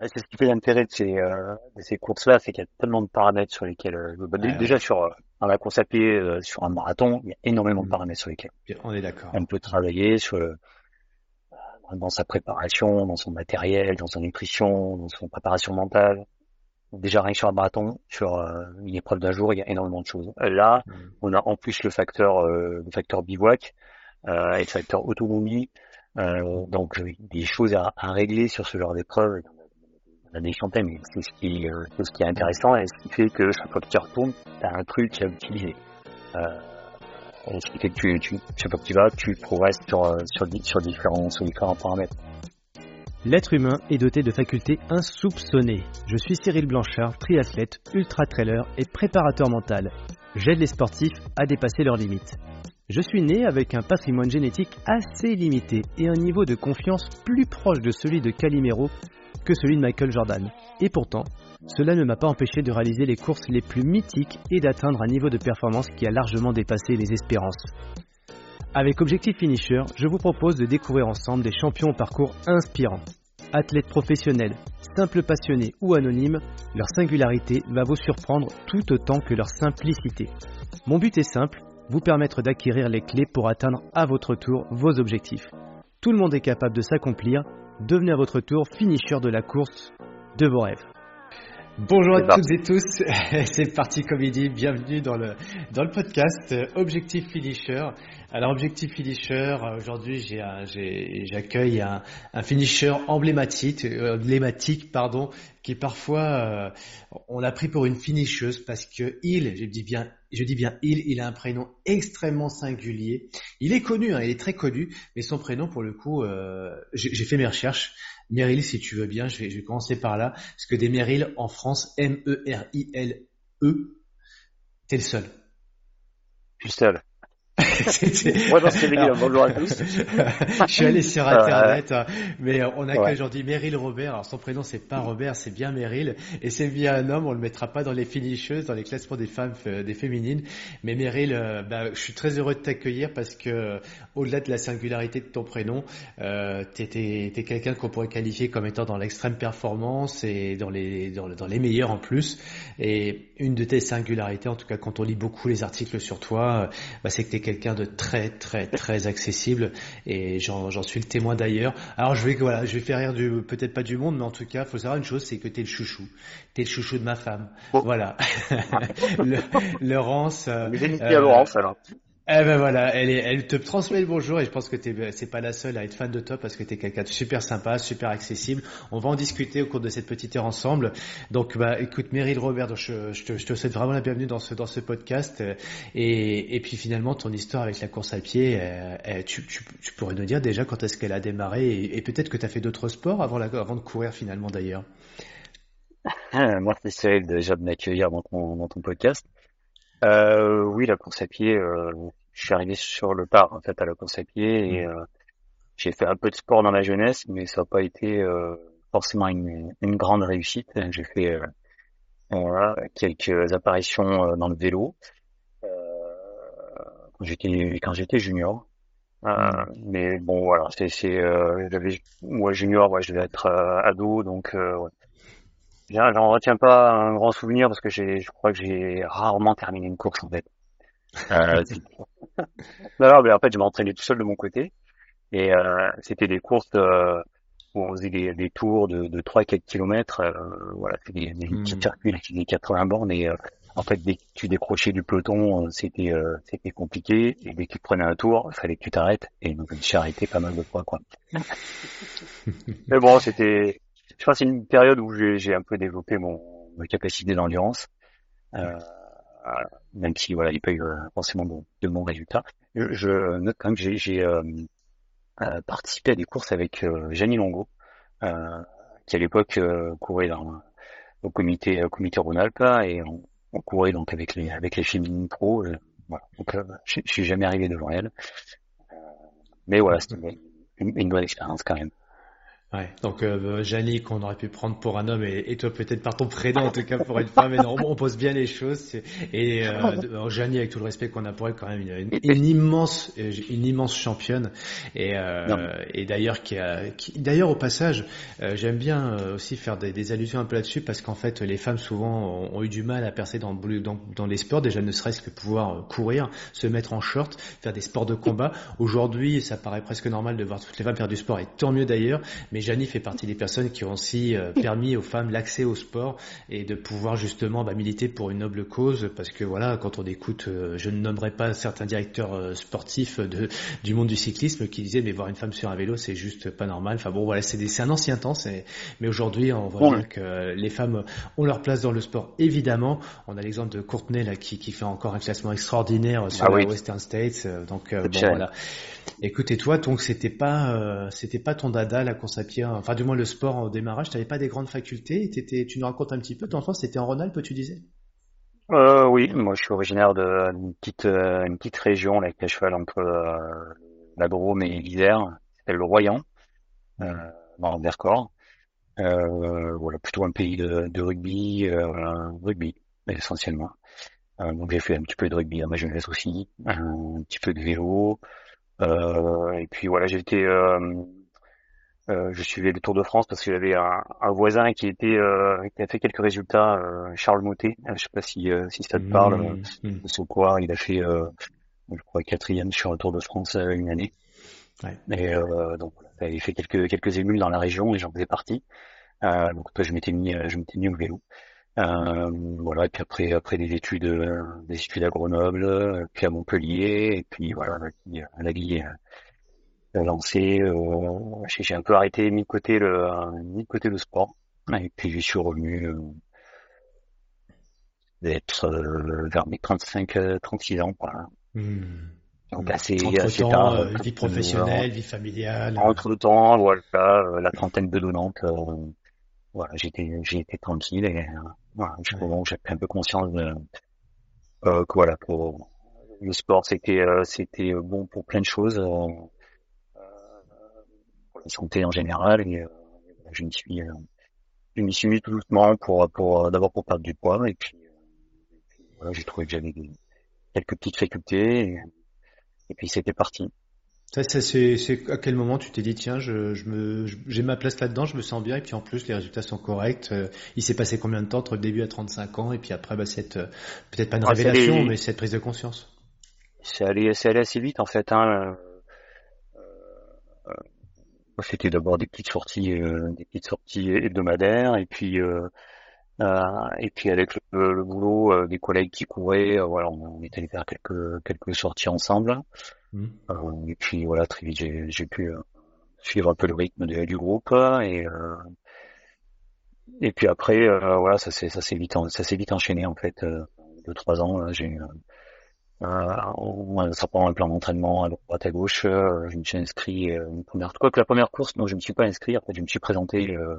C'est ce qui fait l'intérêt de ces, euh, de ces courses-là, c'est qu'il y a tellement de paramètres sur lesquels, euh, bah, déjà sur euh, dans la course à pied, sur un marathon, il y a énormément de mm. paramètres sur lesquels on est d'accord. On peut travailler sur dans sa préparation, dans son matériel, dans sa nutrition, dans son préparation mentale. Déjà rien que sur un marathon, sur une épreuve d'un jour, il y a énormément de choses. Là, mm. on a en plus le facteur, le facteur bivouac et le facteur autonomie. donc des choses à, à régler sur ce genre d'épreuve mais c'est ce qui, euh, ce qui est intéressant et ce qui fait que chaque fois que tu retournes, tu as un truc à utiliser. Euh, ce qui fait que tu, chaque fois que tu vas, tu progresses sur, euh, sur, différents, sur différents paramètres. L'être humain est doté de facultés insoupçonnées. Je suis Cyril Blanchard, triathlète, ultra-trailer et préparateur mental. J'aide les sportifs à dépasser leurs limites. Je suis né avec un patrimoine génétique assez limité et un niveau de confiance plus proche de celui de Calimero que celui de Michael Jordan. Et pourtant, cela ne m'a pas empêché de réaliser les courses les plus mythiques et d'atteindre un niveau de performance qui a largement dépassé les espérances. Avec Objectif Finisher, je vous propose de découvrir ensemble des champions au parcours inspirants. Athlètes professionnels, simples passionnés ou anonymes, leur singularité va vous surprendre tout autant que leur simplicité. Mon but est simple, vous permettre d'acquérir les clés pour atteindre à votre tour vos objectifs. Tout le monde est capable de s'accomplir devenez à votre tour finisher de la course de vos rêves. Bonjour à toutes et tous, c'est parti comédie, bienvenue dans le, dans le podcast Objectif Finisher. Alors Objectif Finisher, aujourd'hui j'accueille un, un finisher emblématique, emblématique pardon, qui parfois, euh, on l'a pris pour une finisheuse parce que il, je dis bien, je dis bien il, il a un prénom extrêmement singulier. Il est connu, hein, il est très connu, mais son prénom pour le coup, euh, j'ai fait mes recherches. Meryl, si tu veux bien, je vais, je vais commencer par là. Parce que des Meryl en France, M-E-R-I-L-E, -E, t'es le seul. Je seul. Moi, dans ce bonjour à tous. je suis allé sur internet, hein, mais on a aujourd'hui Meryl Robert. Alors son prénom c'est pas Robert, c'est bien Meryl, et c'est bien un homme. On le mettra pas dans les finisheuses, dans les classements des femmes, euh, des féminines. Mais Meryl, euh, bah, je suis très heureux de t'accueillir parce que au-delà de la singularité de ton prénom, euh, t'es es, quelqu'un qu'on pourrait qualifier comme étant dans l'extrême performance et dans les dans, dans les meilleurs en plus. Et une de tes singularités, en tout cas quand on lit beaucoup les articles sur toi, euh, bah, c'est que tu es quelqu'un de très très très accessible et j'en suis le témoin d'ailleurs. Alors je vais voilà, je vais faire rire du peut-être pas du monde, mais en tout cas, faut savoir une chose, c'est que tu es le chouchou. Tu es le chouchou de ma femme. Voilà. le, Laurence. Euh, euh, Laurence alors. Eh ben voilà, elle, est, elle te transmet le bonjour et je pense que c'est pas la seule à être fan de toi parce que tu es quelqu'un de super sympa, super accessible. On va en discuter au cours de cette petite heure ensemble. Donc bah écoute Meryl Robert, je, te, je te souhaite vraiment la bienvenue dans ce dans ce podcast et, et puis finalement ton histoire avec la course à pied, euh, tu, tu, tu, pourrais nous dire déjà quand est-ce qu'elle a démarré et, peut-être que tu as fait d'autres sports avant la, avant de courir finalement d'ailleurs. Moi c'est déjà de m'accueillir dans dans ton podcast. Euh, oui, la course à pied, euh, je suis arrivé sur le part en fait à la course à pied et mmh. euh, j'ai fait un peu de sport dans la jeunesse, mais ça n'a pas été euh, forcément une, une, grande réussite. J'ai fait euh, voilà, quelques apparitions dans le vélo quand j'étais quand j'étais junior. Mmh. Mais bon voilà, c'est c'est j'avais moi junior, ouais, je devais être ado, donc ouais J'en retiens pas un grand souvenir parce que j'ai, je crois que j'ai rarement terminé une course en fait. Euh, non, mais en fait, je m'entraînais tout seul de mon côté et euh, c'était des courses euh, où on faisait des, des tours de, de 3-4 kilomètres. Euh, voilà, c'était des, des mmh. petits circuits, des 80 bornes et euh, en fait, dès que tu décrochais du peloton, c'était c'était compliqué et dès que tu prenais un tour, il fallait que tu t'arrêtes et donc je me suis arrêté pas mal de fois quoi. mais bon, c'était je pense que c'est une période où j'ai un peu développé mon ma capacité d'endurance, euh, même si voilà, il pas eu euh, forcément de, de bons résultats. Je, note quand même que j'ai euh, euh, participé à des courses avec euh, Gianni Longo, euh, qui à l'époque courait dans, au comité au comité Rhône-Alpes et on, on, courait donc avec les avec les féminines pro. voilà. Donc je, je suis jamais arrivé devant elle, mais voilà, c'était une, une bonne expérience quand même. Ouais, donc euh, qu'on aurait pu prendre pour un homme et, toi peut-être par ton prénom en tout cas pour une femme, mais non, on, pose bien les choses. Et euh, Janie, avec tout le respect qu'on a pour elle, quand même une, une, immense, une immense championne. Et, euh, et d'ailleurs qui a, qui, d'ailleurs au passage, euh, j'aime bien euh, aussi faire des, des, allusions un peu là-dessus parce qu'en fait les femmes souvent ont, eu du mal à percer dans, dans, dans les sports, déjà ne serait-ce que pouvoir courir, se mettre en short, faire des sports de combat. Aujourd'hui, ça paraît presque normal de voir toutes les femmes faire du sport et tant mieux d'ailleurs. Mais Janie fait partie des personnes qui ont aussi euh, permis aux femmes l'accès au sport et de pouvoir justement bah, militer pour une noble cause parce que voilà, quand on écoute, euh, je ne nommerai pas certains directeurs euh, sportifs de, du monde du cyclisme qui disaient mais voir une femme sur un vélo c'est juste pas normal. Enfin bon voilà, c'est un ancien temps, mais aujourd'hui on voit bien que les femmes ont leur place dans le sport évidemment. On a l'exemple de Courtenay là qui, qui fait encore un classement extraordinaire sur ah Western States. Donc bon voilà. Écoute, et toi, donc c'était pas, c'était pas ton dada la course à enfin du moins le sport au démarrage, tu n'avais pas des grandes facultés, tu nous racontes un petit peu, ton enfance c'était en Rhône-Alpes, tu disais? Euh, Oui, moi je suis originaire d'une petite, euh, petite région là, est à cheval entre euh, la Drôme et l'Isère, s'appelle le Royan, euh, dans le Vercors. Euh, voilà, plutôt un pays de, de rugby, euh, rugby essentiellement. donc j'ai fait un petit peu de rugby à ma jeunesse aussi, un petit peu de vélo, et puis voilà, j'ai été euh, je suivais le Tour de France parce que j'avais un, un, voisin qui était euh, qui a fait quelques résultats, euh, Charles Motet. Je sais pas si si ça te parle. Mmh, mmh. quoi il a fait, je crois quatrième sur le Tour de France une année. Ouais. Et donc il avait fait quelques quelques émules dans la région et j'en faisais partie. donc toi je m'étais mis je m'étais mis au vélo. voilà et puis après après des études des études à Grenoble, puis à Montpellier et puis voilà à la Guille lancé. Euh, j'ai un peu arrêté, mis de côté le, mis de côté le sport. Et puis je suis revenu euh, d'être euh, vers mes 35, 36 ans. Voilà. Hmm. Donc assez, assez tard, vie professionnelle, vie familiale. Entre le temps, voilà, la trentaine de donnante, voilà, j'étais, j'étais tranquille et voilà, j'ai pris un peu conscience de, que voilà, pour le sport, c'était, c'était bon pour plein de choses santé en général et euh, je me suis euh, je m'y suis mis tout doucement pour pour d'abord pour perdre du poids et puis, euh, voilà, j'ai trouvé que j'avais quelques petites facultés et, puis c'était parti. Ça, c'est, c'est à quel moment tu t'es dit tiens je, je me j'ai ma place là-dedans, je me sens bien et puis en plus les résultats sont corrects. il s'est passé combien de temps entre le début à 35 ans et puis après bah, cette peut-être pas une ah, révélation mais cette prise de conscience? C'est allé c'est allé assez vite en fait. Hein. C'était d'abord des petites sorties, euh, des petites sorties hebdomadaires, et puis euh, euh, et puis avec le, boulot, des collègues qui couraient, voilà, on, est allé faire quelques quelques sorties ensemble. Mmh. et puis voilà, très vite j'ai pu suivre un peu le rythme du groupe et et puis après voilà ça s'est ça s'est vite ça s'est vite enchaîné en fait deux trois ans j'ai euh, ça prend un plan d'entraînement à droite à gauche. Euh, je me suis inscrit euh, une première. Quoi que la première course, non, je me suis pas inscrit. En fait, je me suis présenté euh,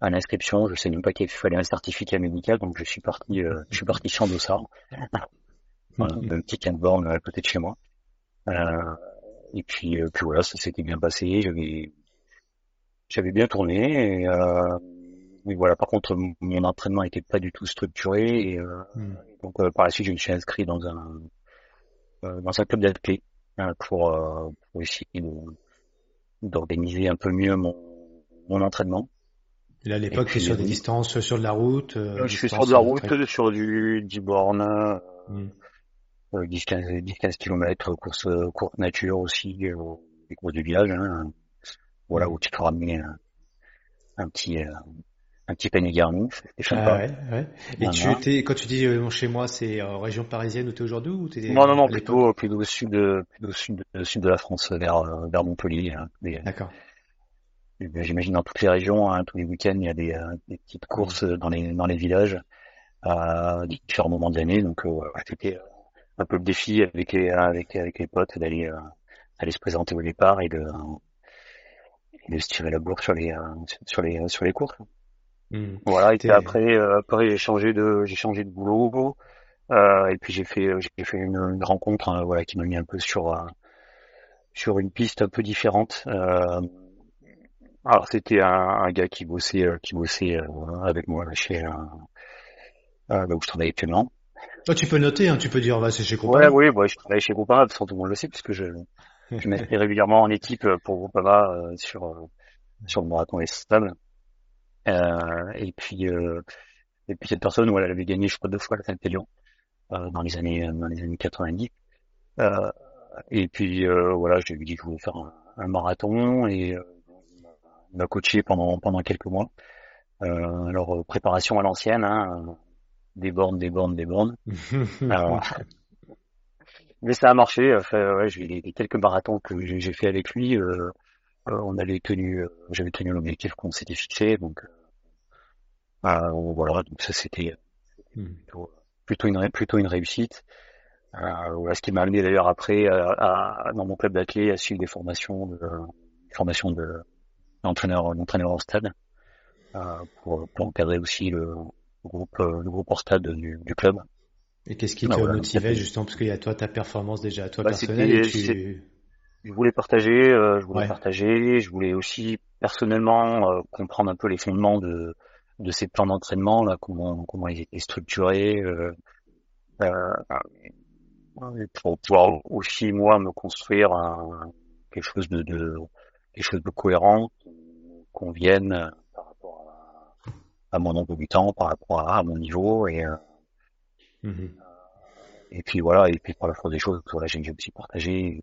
à l'inscription. Je sais même pas qu'il fallait un certificat médical, donc je suis parti. Euh, je suis parti champ d'Ossard, voilà, un petit camp à côté de chez moi. et puis, puis voilà, ça s'était bien passé. J'avais, j'avais bien tourné. Et, mais voilà, par contre, mon entraînement était pas du tout structuré. Et, hmm. Donc par la suite, je me suis inscrit dans un euh, dans un club d'athlètes euh, pour, euh, pour essayer d'organiser un peu mieux mon, mon entraînement. Et là, à l'époque, tu es sur des distances sur de la route Je suis sur de la route, sur du 10 bornes, 10-15 km, course, course nature aussi, des courses de village. Hein, voilà, où tu peux ramener un, un petit, un petit panier garni, c'est Ah ouais, ouais. Et tu étais, quand tu dis euh, chez moi, c'est en région parisienne où tu es aujourd'hui ou t'es Non, non, non, plutôt, plutôt au sud, de, plutôt au sud, de, sud de la France, vers, vers Montpellier. Hein. D'accord. J'imagine dans toutes les régions, hein, tous les week-ends, il y a des, euh, des petites courses dans les, dans les villages à différents moments de l'année. Donc, euh, c'était un peu le défi avec les, avec, avec les potes d'aller, aller se présenter au départ et de, et de se tirer la bourre sur les, sur les, sur les courses. Mmh. Voilà, et puis après, euh, après j'ai changé de, j'ai changé de boulot, euh, et puis j'ai fait, j'ai fait une, une rencontre, hein, voilà, qui m'a mis un peu sur, euh, sur une piste un peu différente. Euh, Alors c'était un, gars qui bossait, qui bossait avec moi chez là où je travaille actuellement. Oh, tu peux noter, hein, tu peux dire, va c'est chez Groupama. Ouais, oui, je travaille chez Groupama, tout le monde le sait, puisque je, je m'inscris régulièrement en équipe pour Groupama euh, sur euh, sur le marathon et stable. Euh, et puis euh, et puis cette personne, voilà, elle avait gagné, je crois, deux fois la sainte euh, dans les années dans les années 90. Euh, et puis voilà, je lui ai dit que je voulais faire un, un marathon et il m'a coaché pendant pendant quelques mois. alors préparation à l'ancienne, hein, des bornes, des bornes, des bornes. Alors, mais ça a marché. Enfin, ouais, j'ai les quelques marathons que j'ai fait avec lui, euh, on avait tenu, j'avais tenu l'objectif qu'on s'était fixé, donc voilà. Donc ça c'était hmm. plutôt, une plutôt une réussite. voilà, ce qui m'a amené d'ailleurs après à, dans mon club d'athlètes à suivre des formations de formations de d'entraîneur d'entraîneur en stade pour, pour encadrer aussi le, groupe, euh, le groupe stade du, du club. Et qu'est-ce qui te motivait justement parce qu'il y a toi ta performance déjà, toi bah, personnelle et tu... Je voulais partager, euh, je voulais partager, je voulais aussi personnellement euh, comprendre un peu les fondements de de ces plans d'entraînement là, comment comment ils étaient structurés, euh, euh, pour pouvoir aussi moi me construire un, quelque chose de, de quelque chose de cohérent, qu'on vienne à mon nombre de temps, par rapport à, mon niveau et euh, mhm. et puis voilà et puis pour la force des choses voilà j'ai aussi partagé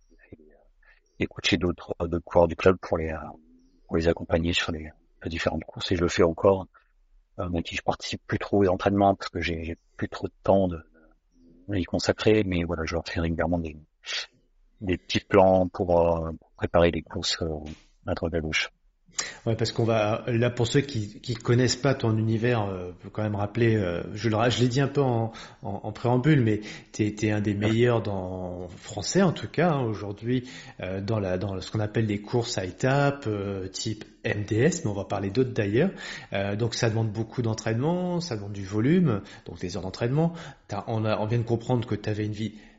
et, coacher d'autres d'autres coureurs du club pour les pour les accompagner sur les, différentes courses et je le fais encore euh, même si je participe plus trop aux entraînements parce que j'ai plus trop de temps de, de y consacrer mais voilà je leur fais régulièrement des des petits plans pour, euh, préparer les courses euh, à droite à gauche. Ouais, parce qu'on va là pour ceux qui qui connaissent pas ton univers, euh, peut quand même rappeler. Euh, je je l'ai dit un peu en, en, préambule, mais tu es, un des meilleurs dans français en tout cas hein, aujourd'hui euh, dans la dans ce qu'on appelle les courses à étapes euh, type MDS, mais on va parler d'autres d'ailleurs. donc ça demande beaucoup d'entraînement, ça demande du volume, donc des heures d'entraînement. On, a, on vient de comprendre que tu avais une vie euh,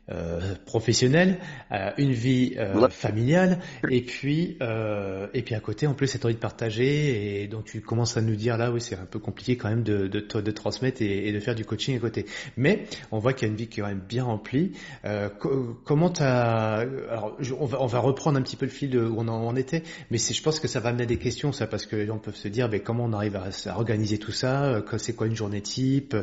professionnelle, euh, une vie euh, familiale, et puis euh, et puis à côté en plus cette envie de partager et donc tu commences à nous dire là oui c'est un peu compliqué quand même de de, de transmettre et, et, de faire du coaching à côté. Mais on voit qu'il y a une vie qui est quand même bien remplie. Euh, comment t'as alors on va on va reprendre un petit peu le fil de où on en était, mais je pense que ça va amener des questions ça parce que les gens peuvent se dire mais comment on arrive à, à organiser tout ça, c'est quoi une journée type,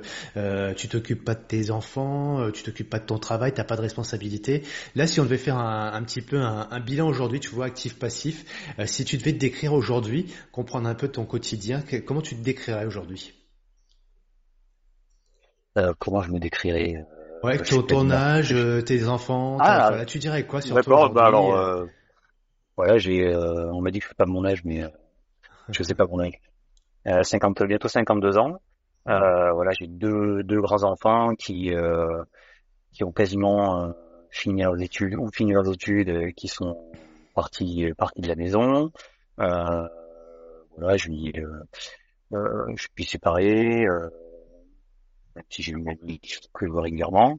tu t'occupes pas de tes enfants, tu t'occupes pas de ton travail, t'as de responsabilité. Là, si on devait faire un, petit peu un, bilan aujourd'hui, tu vois, actif-passif, euh, si tu devais te décrire aujourd'hui, comprendre un peu ton quotidien, comment tu te décrirais aujourd'hui? Euh, Comment je me décrirais euh, Ouais, ton, âge, tes enfants, ah, tu dirais quoi sur toi bah alors, voilà, j'ai, on m'a dit que je sais pas mon âge, mais je sais pas mon âge. 50, bientôt 52 ans. voilà, j'ai deux, deux grands enfants qui qui ont quasiment euh, fini leurs études ou fini leurs études, euh, qui sont partis euh, partis de la maison. voilà, je lui, je suis séparé. même si j'ai une amie que je vois régulièrement.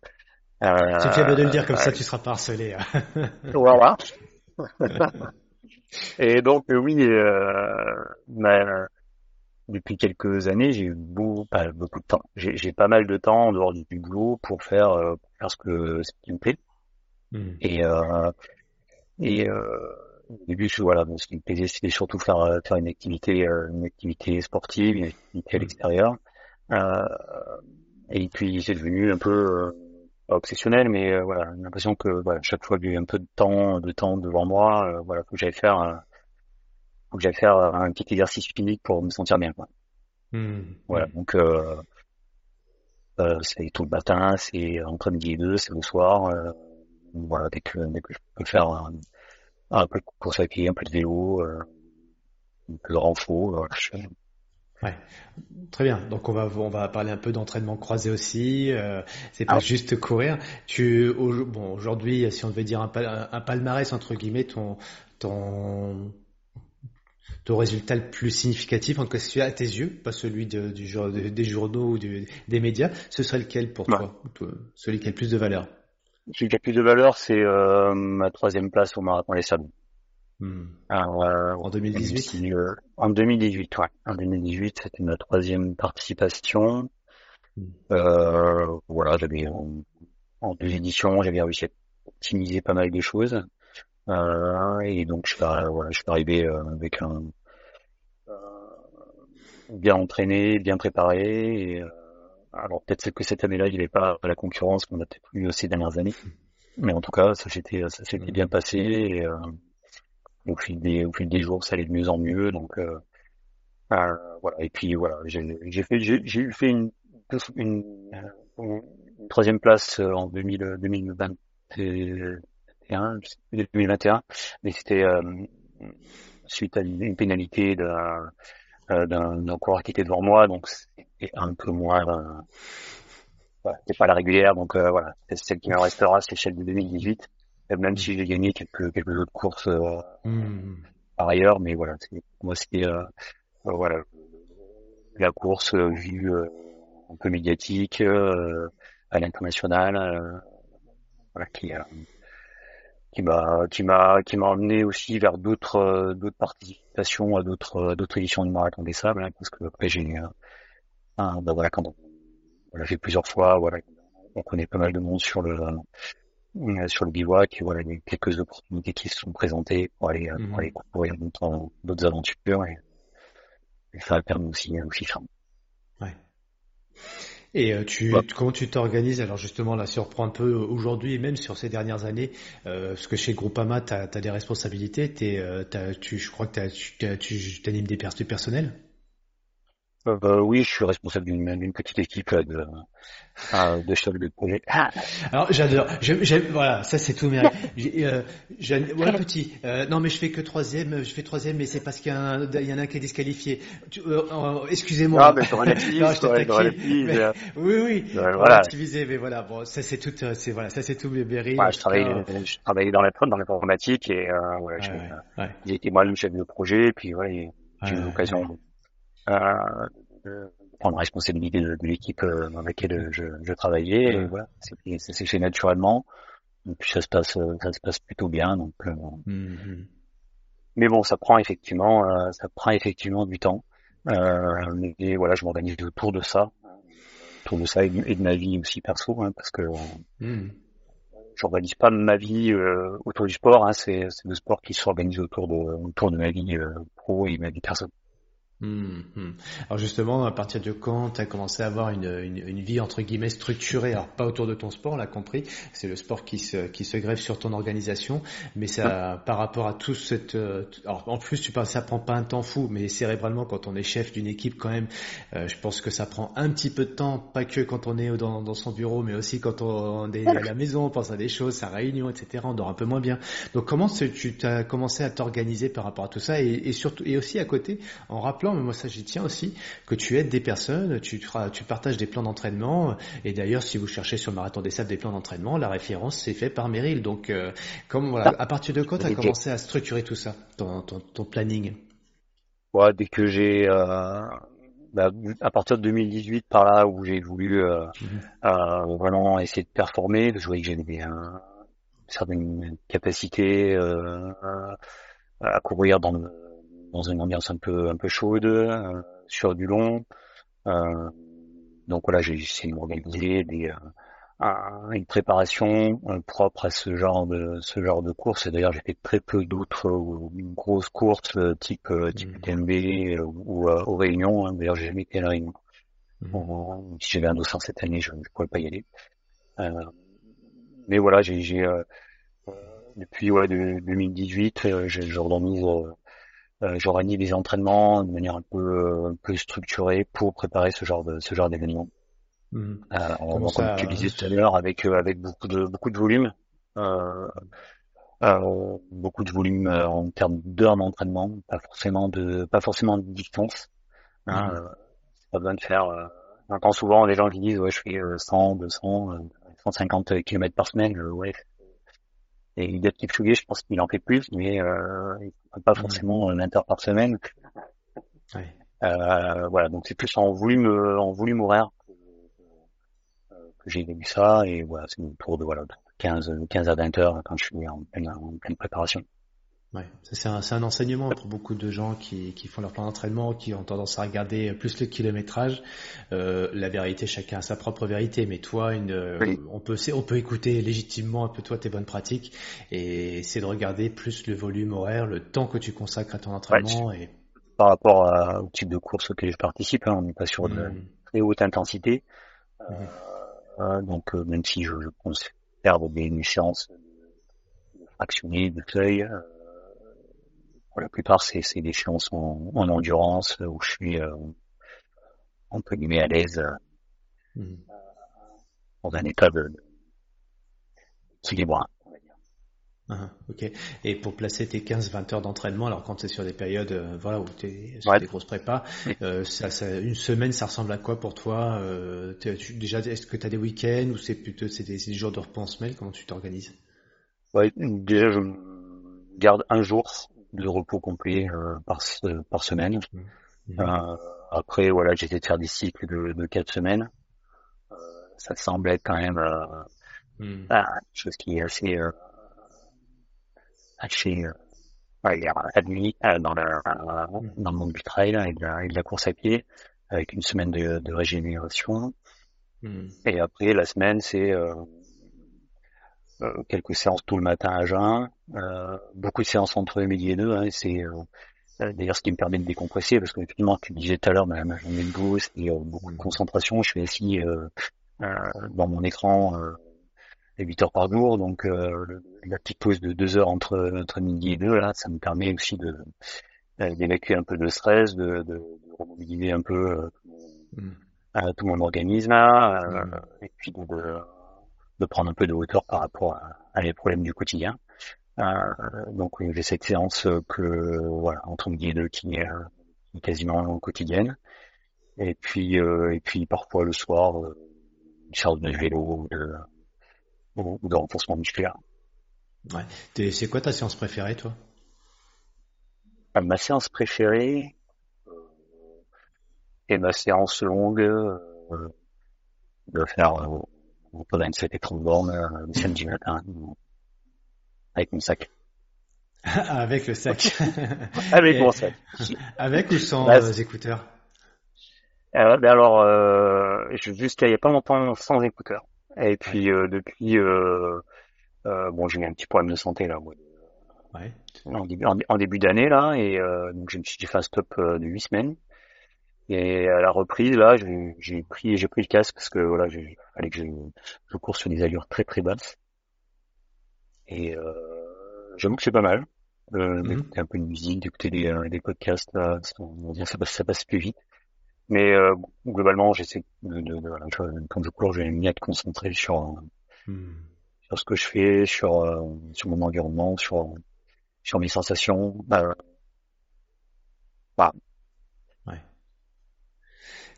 C'est fiable de le dire comme ça, tu seras pas harcelé. Hein. voilà. Et donc oui, euh, mais, depuis quelques années, j'ai eu beaucoup, pas beaucoup de temps. J'ai pas mal de temps en dehors du boulot pour faire, euh, pour faire ce que ce qui me plaît. Hmm. Et euh, et euh, au début, je, voilà, ce qui me plaisait, c'était surtout faire euh, faire une activité, euh, une activité sportive, une activité à hmm. l'extérieur. Euh, et puis c'est devenu un peu pas obsessionnel, mais voilà, j'ai l'impression que voilà, chaque fois que j'ai un peu de temps, de temps devant moi, voilà, que j'aille faire faut que j'aille faire un petit exercice physique pour me sentir bien. Quoi. Hmm. Voilà, donc euh, euh, c'est tout le matin, c'est entre midi et deux, c'est le soir. Euh, voilà, dès que, dès que je peux faire un, un peu de course à pied, un peu de vélo, euh, un peu de renfort. Voilà, Ouais, très bien. Donc on va on va parler un peu d'entraînement croisé aussi. Euh, c'est pas ah. juste courir. Tu bon aujourd'hui, si on devait dire un, un palmarès entre guillemets, ton ton ton résultat le plus significatif, en tout cas à tes yeux, pas celui de, du, des journaux ou des médias, ce serait lequel pour toi, celui qui a le plus de valeur? Celui qui a le plus de valeur, c'est euh, ma troisième place au marathon Les Sables. Hmm. en 2018 En 2018, ouais. En 2018, c'était ma troisième participation. Hmm. voilà, j'avais en, deux éditions, j'avais réussi à optimiser pas mal de choses. Et donc je suis, voilà, je suis arrivé avec un bien entraîné, bien préparé. Et, euh, alors peut-être que cette année-là, il n'est pas la concurrence qu'on a peut-être eu ces dernières années. Mais en tout cas, ça s'était ça bien passé. Et, euh, au fil des au fil des jours, ça allait de mieux en mieux. Donc euh, voilà. Et puis voilà, j'ai fait j'ai fait une, une, une, troisième place en 2000, 2021, 2021, mais c'était suite à une pénalité euh, d'un coureur qui était devant moi, donc c'était un peu moins. Euh, voilà, c'est pas la régulière, donc euh, voilà, c'est celle qui me restera, c'est celle de 2018. Même si j'ai gagné quelques quelques autres courses mmh. par ailleurs, mais voilà, moi c'était voilà la course vue un peu médiatique à l'international, voilà, qui qui m'a qui m'a qui m'a emmené aussi vers d'autres euh, d'autres participations à d'autres d'autres éditions du marathon des sables hein, parce que après j'ai euh, un, bah voilà quand on, l'a fait plusieurs fois voilà on connaît pas mal de monde sur le euh, sur le bivouac et voilà il y a quelques opportunités qui se sont présentées pour aller pour mhm. aller courir d'autres aventures et, ça a permis aussi aussi ça. Ouais. Et euh, tu, comment tu t'organises? Alors justement, là, si on reprend un peu aujourd'hui et même sur ces dernières années, euh, parce que chez Groupama, tu as, des responsabilités, es, euh, tu, je crois que tu, tu animes des pertes personnelles euh, oui, je suis responsable d'une petite équipe de, euh, de chef de projet. Ah. Alors j'adore. Voilà, ça c'est tout mérite. Euh, voilà petit. Euh, non mais je fais que troisième. Je fais troisième, mais c'est parce qu'il y, y, en a un qui est disqualifié. Euh, Excusez-moi. Ah mais c'est relatif. non, je mais, oui oui. voilà. mais voilà. Bon, ça c'est tout. C'est voilà, ça c'est tout mes Ouais, je travaille. Je travaillais dans la dans l'informatique et euh, ouais, j'ai été moi-même chef de projet, puis voilà, j'ai eu l'occasion euh, prendre la responsabilité de, l'équipe euh, dans laquelle je, je travaillais. Et voilà, c'est fait naturellement. Et puis ça se passe, ça se passe plutôt bien. Donc, euh, mm-hmm. mais bon, ça prend effectivement, euh, ça prend effectivement du temps. Euh, mais voilà, je m'organise autour de ça, autour de ça et de, ma vie aussi perso, hein, parce que mm. j'organise pas ma vie autour du sport. Hein, c'est le sport qui s'organise autour de autour de ma vie pro et ma vie perso. Hum, hum. Alors justement, à partir de quand tu as commencé à avoir une, une, une, vie entre guillemets structurée, alors pas autour de ton sport, on l'a compris, c'est le sport qui se, qui se greffe sur ton organisation, mais ça, par rapport à tout cette... Euh, alors en plus, tu parles, ça prend pas un temps fou, mais cérébralement, quand on est chef d'une équipe quand même, euh, je pense que ça prend un petit peu de temps, pas que quand on est dans, dans son bureau, mais aussi quand on est à la maison, on pense à des choses, sa réunion, etc., on dort un peu moins bien. Donc comment tu as commencé à t'organiser par rapport à tout ça, et, et surtout, et aussi à côté, en rappelant mais moi ça j'y tiens aussi, que tu aides des personnes, tu, tu partages des plans d'entraînement, et d'ailleurs si vous cherchez sur le Marathon des Sables des plans d'entraînement, la référence c'est fait par Meryl. Donc euh, comme, voilà, à partir de quand tu as commencé à structurer tout ça, ton, ton, planning? Ouais, Dès que j'ai... Euh, bah, à partir de 2018, par là où j'ai voulu euh, mhm. vraiment essayer de performer, je voyais que j'avais une certaine capacité à courir dans le dans une ambiance un peu un peu chaude, euh, sur du long. Euh, donc voilà, j'ai essayé de m'organiser des euh, une préparation propre à ce genre de ce genre de course. Et d'ailleurs, j'ai fait très peu d'autres grosses courses type type TMB mmh. ou aux Réunions. Hein. D'ailleurs, j'ai jamais été à la Réunion. Mmh. si j'avais un 200 cette année, je ne pourrais pas y aller. mais voilà, j'ai depuis ouais, de, 2018, j'organise euh, j'organise des entraînements de manière un peu, euh, un peu structurée pour préparer ce genre de ce genre d'événement. Mmh. Euh, comme tu disais tout à l'heure, avec euh, avec beaucoup de beaucoup de volume, euh, euh, beaucoup de volume en termes d'heures d'entraînement, pas forcément de pas forcément de distance. Hein, mmh. c'est pas besoin de faire. J'entends souvent des gens qui disent ouais je fais 100, 200, 150 km par semaine. ouais, et Eliud Kipchoge, je pense qu'il en fait plus, mais euh, il fait pas forcément 20 heures par semaine. Euh, voilà, donc c'est plus en volume, euh, en volume horaire que, que j'ai vu ça, et voilà, c'est autour de voilà 15, 15 à 20 heures quand je suis en pleine, en pleine préparation. Ouais, c'est un, un, enseignement pour beaucoup de gens qui, qui font leur plan d'entraînement, qui ont tendance à regarder plus le kilométrage. Euh, la vérité, chacun a sa propre vérité, mais toi, une, on peut on peut écouter légitimement un peu toi tes bonnes pratiques et c'est de regarder plus le volume horaire, le temps que tu consacres à ton entraînement et par rapport au type de course auquel je participe, hein, on n'est pas sur de mmh. très haute intensité. Mmh. Euh, donc euh, même si je, je perdre des, séances de fractionnées, de feuilles, euh, pour la plupart, c'est, des séances en, endurance où je suis, euh, entre guillemets, à l'aise, euh, mmh. dans un état de, d'équilibre. Ah, ok. Et pour placer tes 15-20 heures d'entraînement, alors quand c'est sur des périodes, euh, voilà, où es sur des grosses prépas, euh, ça, ça, une semaine, ça ressemble à quoi pour toi euh, Déjà, est-ce que tu as des week-ends ou c'est plutôt c'est des, des, jours de repos en semaine? Comment tu t'organises? Ouais, déjà, je garde un jour de repos complet euh, par, par semaine. Mmh. Mmh. Euh, après, voilà, j'essaie de faire des cycles de, de 4 semaines. Euh, ça semble être quand même mmh. ah, chose qui est assez, assez admis dans, le, dans le monde du trail et de, la, et de la course à pied, avec une semaine de, de régénération. Et après, la semaine, c'est euh, quelques séances tout le matin à jeun, euh, beaucoup de séances entre midi et deux. Hein, c'est euh, d'ailleurs ce qui me permet de décompresser parce que effectivement, tu disais tout à l'heure, ma, journée de boulot, c'est beaucoup de concentration. Je suis assis dans mon écran euh, 8 heures par jour, donc la petite pause de deux heures entre, entre midi et deux, là, ça me permet aussi de d'évacuer un peu de stress, de, de, de remobiliser un peu mmh. tout mon organisme là, mmh. et puis de, de prendre un peu de hauteur par rapport à, les problèmes du quotidien. Euh, donc j'ai cette séance que voilà entre midi et deux qui est, quasiment quotidienne. Et puis euh, et puis parfois le soir euh, une séance de vélo ou de, ou de renforcement musculaire. Ouais. C'est quoi ta séance préférée toi? Euh, Ma séance préférée est ma séance longue de faire on peut 27 et 30 bornes le samedi matin avec mon sac. avec le sac. avec mon sac. Avec ou sans euh, écouteurs? Euh, ben alors, euh, jusqu'à il y a pas longtemps sans écouteurs. Et puis euh, depuis, euh, euh, bon, j'ai eu un petit problème de santé là, ouais. en, début, en, début d'année là, et donc je me suis fait un stop de 8 semaines. Et à la reprise, là, j'ai pris, j'ai pris le casque parce que voilà, il fallait que je, je cours sur des allures très très basses. Et euh, j'avoue que c'est pas mal. Euh, mhm. d'écouter un peu de musique, d'écouter des, euh, des podcasts, là, on va dire ça passe, ça passe plus vite. Mais euh, globalement, j'essaie de, de, de quand je cours, j'ai mis à être concentré sur mhm. sur ce que je fais, sur euh, sur mon environnement, sur sur mes sensations. Bah, bah,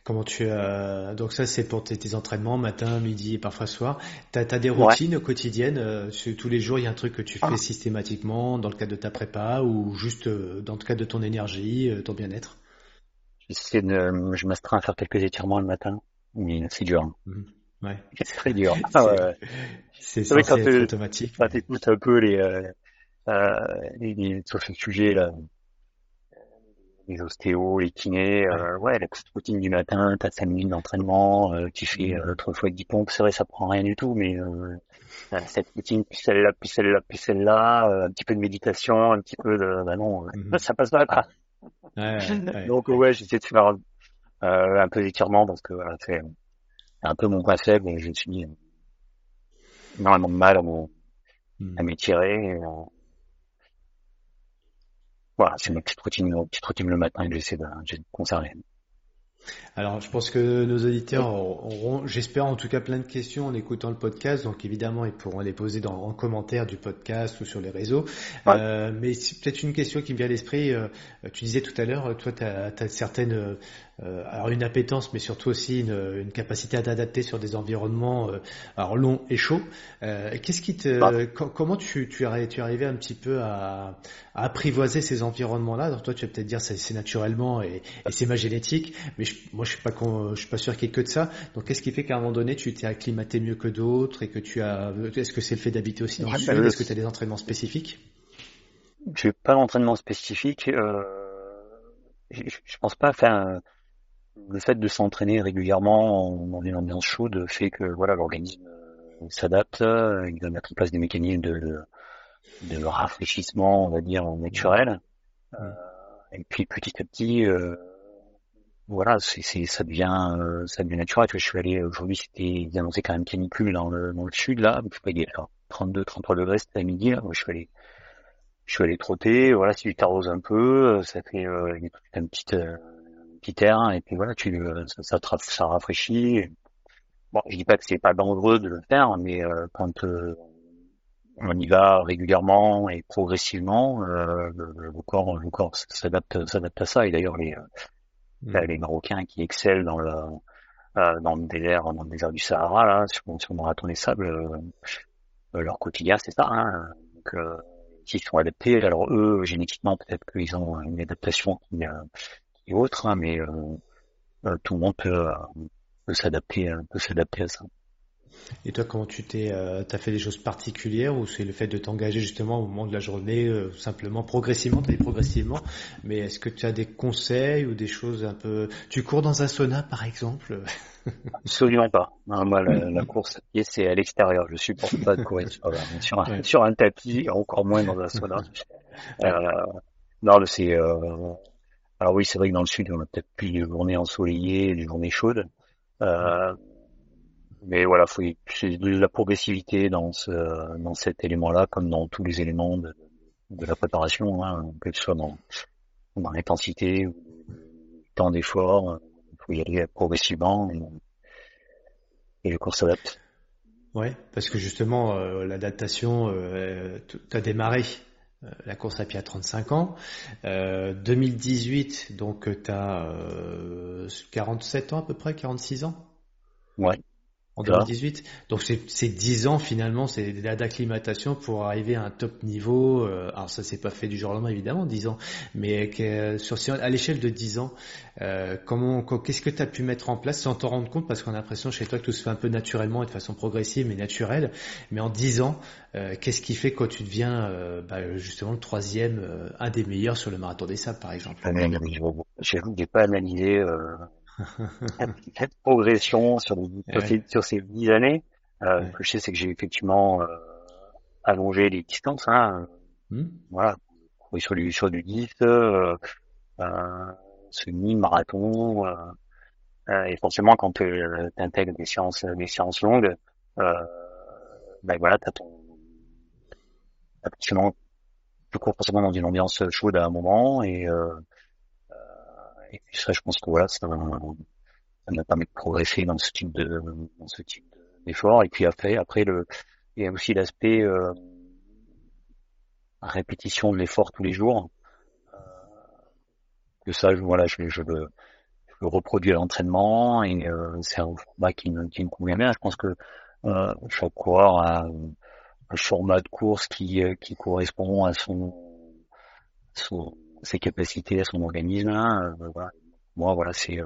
Comment tu as donc ça c'est pour tes, entraînements matin, midi et parfois soir. T'as as des routines quotidiennes euh, tous les jours il y a un truc que tu fais ah. systématiquement dans le cadre de ta prépa ou juste euh, dans le cadre de ton énergie, euh, ton bien-être? J'essaie de je m'astreins à faire quelques étirements le matin, mais c'est dur. Hein. Mmh. Ouais. C'est très dur. c'est ah, ouais. automatique. Quand t'écoutes un peu les, euh, les, les sur ce sujet là les ostéos, les kinés, euh, ouais, la petite routine du matin, t'as 5 minutes d'entraînement, euh, tu fais euh, trois fois 10 pompes, c'est vrai, ça prend rien du tout, mais euh, cette routine, puis celle-là, puis celle-là, puis celle-là, euh, un petit peu de méditation, un petit peu de, bah non, mhm. ça passe pas, quoi. Ouais, Donc ouais, j'essaie de faire un peu d'étirement parce que voilà, c'est un peu mon point faible et je suis énormément de mal à mhm. m'étirer. Voilà, c'est ma petite routine, petite routine le matin que j'essaie de, de conserver. Alors, je pense que nos auditeurs auront, j'espère en tout cas, plein de questions en écoutant le podcast. Donc, évidemment, ils pourront les poser dans, en commentaire du podcast ou sur les réseaux. Euh, mais c'est peut-être une question qui me vient à l'esprit. Euh, tu disais tout à l'heure, toi, tu as, as, certaines euh, alors une appétence, mais surtout aussi une, une capacité à t'adapter sur des environnements euh, alors longs et chauds. Euh, Qu'est-ce qui te, bah. comment tu, tu, es, tu es arrivé un petit peu à, à apprivoiser ces environnements-là? Alors toi, tu vas peut-être dire c'est naturellement et, et c'est ma génétique, mais je, moi je suis pas je suis pas sûr qu'il y ait que de ça. Donc qu'est-ce qui fait qu'à un moment donné, tu t'es acclimaté mieux que d'autres et que tu as, est-ce que c'est le fait d'habiter aussi dans le sud Est-ce que tu as des entraînements spécifiques? J'ai pas d'entraînement spécifique. Euh, je, je pense pas. Enfin, le fait de s'entraîner régulièrement dans une ambiance chaude fait que voilà l'organisme euh, s'adapte, il va mettre en place des mécanismes de, de, rafraîchissement, on va dire naturel. Euh, et puis petit à petit, euh, voilà, c'est, ça devient euh, ça devient naturel. je suis allé aujourd'hui, c'était ils annonçaient quand même canicule dans le dans le sud là, je sais pas, y 32, 33 degrés c'était à midi là. Je suis allé je suis allé trotter, voilà, si tu t'arroses un peu, ça fait euh, une petite euh, petit air et puis voilà, tu ça, ça, ça rafraîchit. Bon, je dis pas que c'est pas dangereux de le faire, mais euh, quand euh, on y va régulièrement et progressivement, euh, le, corps, le corps s'adapte, s'adapte à ça. Et d'ailleurs, les, mm. les Marocains qui excellent dans le, dans le désert, dans le désert du Sahara, là, sur, sur le marathon des sables, leur quotidien, c'est ça. Hein. Donc, euh, ils sont adaptés. Alors eux, génétiquement, peut-être qu'ils ont une adaptation qui, et autres, hein, mais tout le monde peut, peut s'adapter, peut s'adapter à ça. Et toi, comment tu t'es, euh, t'as fait des choses particulières ou c'est le fait de t'engager justement au moment de la journée, euh, simplement progressivement, t'as progressivement, mais est-ce que tu as des conseils ou des choses un peu, tu cours dans un sauna par exemple? Absolument pas. moi, la, course à pied, c'est à l'extérieur. Je supporte pas de courir sur, un, sur un tapis, encore moins dans un sauna. Euh, non, c'est, euh, alors oui, c'est vrai que dans le sud, on a peut-être plus de journées ensoleillées, des journées chaudes. Euh, mais voilà, faut c'est de la progressivité dans dans cet élément-là, comme dans tous les éléments de, la préparation, hein, que ce soit dans, dans l'intensité ou le temps d'effort, il faut y aller progressivement et, le cours s'adapte. Ouais, parce que justement euh, l'adaptation, euh, tu démarré la course à pied à 35 ans. Euh, 2018, donc tu as 47 ans à peu près, 46 ans? Ouais en 2018. Donc c'est 10 ans finalement, c'est d'acclimatation pour arriver à un top niveau. Euh, alors ça s'est pas fait du jour au lendemain évidemment, 10 ans, mais sur, à l'échelle de 10 ans, euh, comment, qu'est-ce que tu as pu mettre en place sans t'en rendre compte? Parce qu'on a l'impression chez toi que tout se fait un peu naturellement et de façon progressive mais naturelle. Mais en 10 ans, euh, qu'est-ce qui fait quand tu deviens bah, justement le troisième, un des meilleurs sur le marathon des sables par exemple? J'avoue que j'ai pas analysé cette progression sur, sur, ces, dix années. Euh, Ce que je sais, c'est que j'ai effectivement euh, allongé les distances. Hein. Hmm. Voilà, sur du, sur du 10, euh, euh, semi-marathon. Euh, euh, et forcément, quand tu intègres des séances, des séances longues, euh, ben voilà, t'as ton... Absolument, tu cours forcément dans une ambiance chaude à un moment et... Euh, et puis ça, je pense que voilà, ça, ça m'a permis de progresser dans ce type de, dans ce type d'effort. Et puis après, après le, il y a aussi l'aspect euh, répétition de l'effort tous les jours. Euh, que ça, voilà, je, je le, je reproduis à l'entraînement et euh, c'est un format qui me, qui me convient bien. Je pense que euh, chaque coureur a un format de course qui, euh, qui correspond à son, son ses capacités, à son organisme. Hein, euh, voilà. Moi, voilà, c'est euh,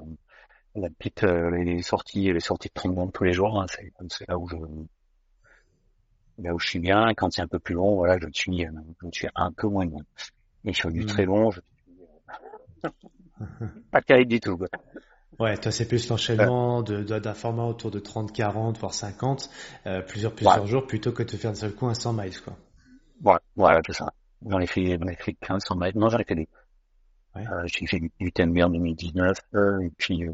la petite euh, les sorties, les sorties de 30 tous les jours. Hein, c'est là où je là où je suis bien. Quand c'est un peu plus long, voilà, je suis, je suis un peu moins bien. Et sur du très hmm. long, je suis pas terrible du tout. Quoi. Ouais, toi c'est plus l'enchaînement de, d'un format autour de 30, 40, voire 50, euh, plusieurs plusieurs jours, plutôt que de faire un seul coup un 100 miles, quoi. Ouais, voilà, c'est ça. J'en ai fait, j'en ai fait 15 100 mètres. Non, j'en ai fait des. Ouais. Euh, j'ai fait du, du TMB en 2019, euh, et puis euh,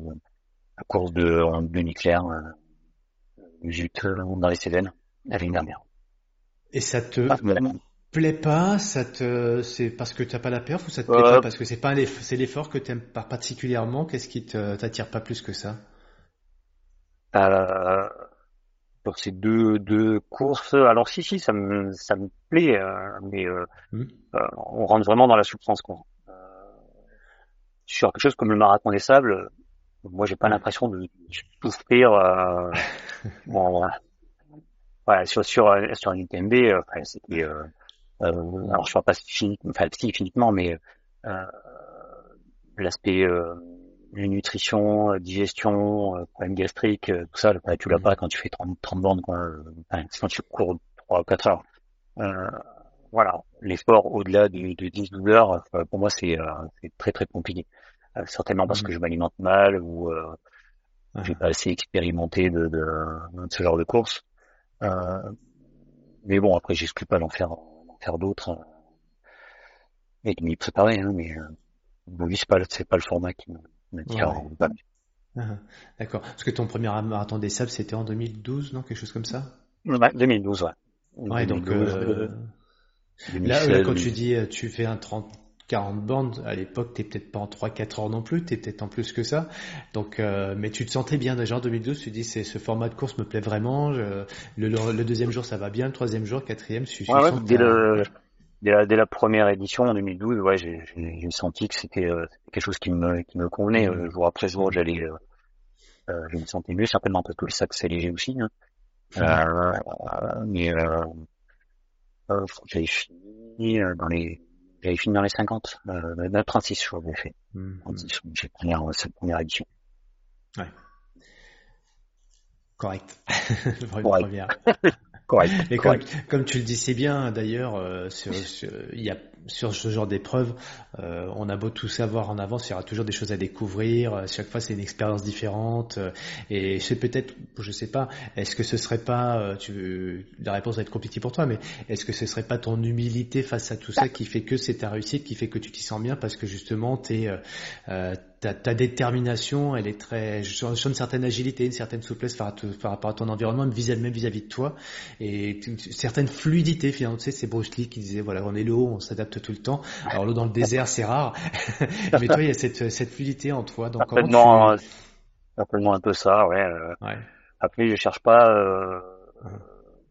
la course de, de nucléaire, euh, juste euh, dans les Cévennes, l'année dernière. Et ça te ah, plaît pas Ça te, c'est parce que tu n'as pas la perf ou ça te plaît pas parce que c'est pas c'est l'effort que tu aimes pas particulièrement Qu'est-ce qui t'attire pas plus que ça? Euh, pour ces deux, deux courses. Alors si, si, ça me, ça me plaît, euh, mais euh, mmh. euh, on rentre vraiment dans la souffrance. Quoi. Sur quelque chose comme le marathon des sables, moi j'ai pas l'impression de souffrir. Euh, bon, voilà. voilà. sur sur sur un UTMB, enfin, c'était. alors je vois pas physiquement, enfin physiquement, mais l'aspect nutrition, euh, digestion, euh, problème gastrique, euh, tout ça, tu l'as mm. pas quand tu fais 30, 30 bandes, quoi. Enfin, quand tu cours 3 ou 4 heures. Euh, voilà, l'effort au-delà de, de 10-12 heures, pour moi, c'est très très compliqué. certainement parce mmh. que je m'alimente mal ou ah. j'ai pas assez expérimenté de, de, ce genre de course. mais bon, après, j'exclus pas d'en faire, faire d'autres et de m'y préparer, hein, mais bon, c'est pas, c'est pas le format qui m'attire. Ouais. Ah, d'accord. Parce que ton premier marathon des sables, c'était en 2012, non? Quelque chose comme ça? Ouais, 2012, ouais. Ouais, donc euh, là, quand tu dis euh, tu fais un 30 40 bandes, à l'époque, t'es peut-être pas en 3-4 heures non plus, t'es peut-être en plus que ça. Donc, euh, mais tu te sentais bien déjà en 2012. Tu dis, c'est ce format de course me plaît vraiment. le, le, deuxième jour, ça va bien. Le troisième jour, quatrième, je suis. Ouais, dès, le, dès, la, dès, la, première édition en 2012, ouais, j'ai senti que c'était quelque chose qui me qui me convenait. Mmh. Jour après jour, j'allais, je me sentais mieux, certainement parce que le sac c'est léger aussi. Hein. Euh, mais euh, euh, j'avais fini dans les j'avais fini dans les 50, euh, 36 je crois que j'ai fait. 36, j'ai première, cette première édition. Ouais. Correct. Correct. Correct. Et comme, comme, tu le dis, c'est bien d'ailleurs, euh, il y a sur ce genre d'épreuve, euh, on a beau tout savoir en avance, il y aura toujours des choses à découvrir. Euh, chaque fois, c'est une expérience différente. Euh, et c'est peut-être, je sais pas, est-ce que ce serait pas, tu, la réponse va être compliquée pour toi, mais est-ce que ce serait pas ton humilité face à tout ça qui fait que c'est ta réussite, qui fait que tu t'y sens bien parce que justement, t'es euh, ta, ta, détermination, elle est très, je sens une certaine agilité, une certaine souplesse par, par rapport à ton environnement, même vis-à-vis vis de toi, et une certaine fluidité finalement. Tu sais, c'est Bruce Lee qui disait voilà, on est l'eau, on s'adapte tout le temps. Alors l'eau dans le désert, c'est rare, mais toi, il y a cette, cette fluidité en toi. Donc certainement, tu... certainement un peu ça, ouais. Euh. ouais. Après, je cherche pas, euh,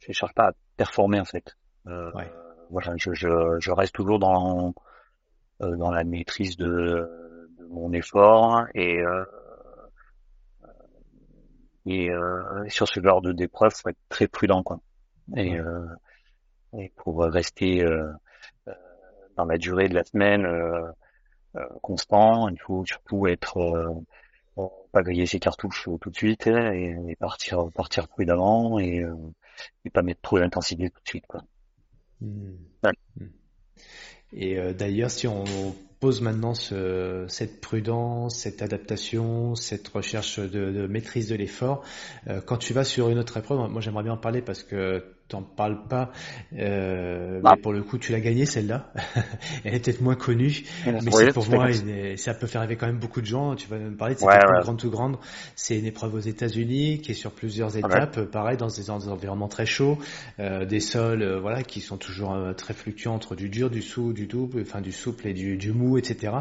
je cherche pas à performer en fait. Euh, ouais. Voilà, je, je, je reste toujours dans euh, dans la maîtrise de mon effort et euh, et euh, sur ce genre de d'épreuve, faut être très prudent quoi. Et, euh, et pour rester dans la durée de la semaine constant, il faut surtout être pas griller ses cartouches tout de suite et, partir partir prudemment et, et pas mettre trop d'intensité tout de suite quoi. Mmh. Mmh. Et d'ailleurs, si on pose maintenant ce, cette prudence, cette adaptation, cette recherche de, de maîtrise de l'effort. Euh, quand tu vas sur une autre épreuve, moi j'aimerais bien en parler parce que t'en parles pas, euh, bah. mais pour le coup tu l'as gagnée celle-là. Elle est peut-être moins connue, mais c'est pour moi ça peut faire rêver quand même beaucoup de gens. Tu vas me parler de cette épreuve grande tout grande. C'est une épreuve aux États-Unis qui est sur plusieurs étapes, pareil dans des, environnements très chauds, euh, des sols euh, voilà qui sont toujours très fluctuants entre du dur, du sous, du double, enfin du souple et du, du mou, etc.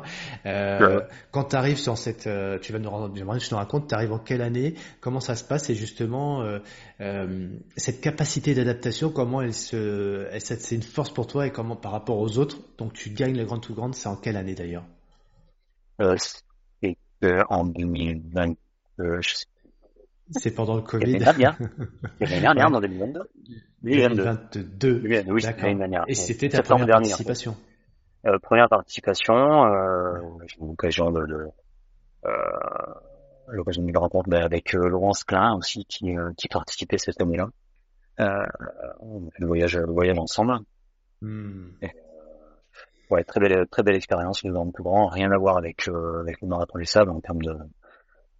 Quand tu arrives sur cette, tu vas nous rendre, je te raconte, tu arrives en quelle année, comment ça se passe et justement cette capacité d'adaptation comment elle se, c'est une force pour toi et comment par rapport aux autres. Donc tu gagnes la grande tout grande, c'est en quelle année d'ailleurs? Euh, C'est en 2020. Euh, c'est pendant le Covid. L'année dernière. L'année dernière, en 2022. 2022. 2022. Oui, l'année dernière. Et c'était ta première participation? Euh, première participation, euh, j'ai eu l'occasion de, de euh, l'occasion de rencontre avec euh, Laurence Klein aussi qui, euh, qui participait cette année-là. Le voyage, le voyage ensemble. Hmm. Et, euh, ouais, très belle, très belle expérience, le grand plus grand. Rien à voir avec, euh, avec le marathon des sables en termes de,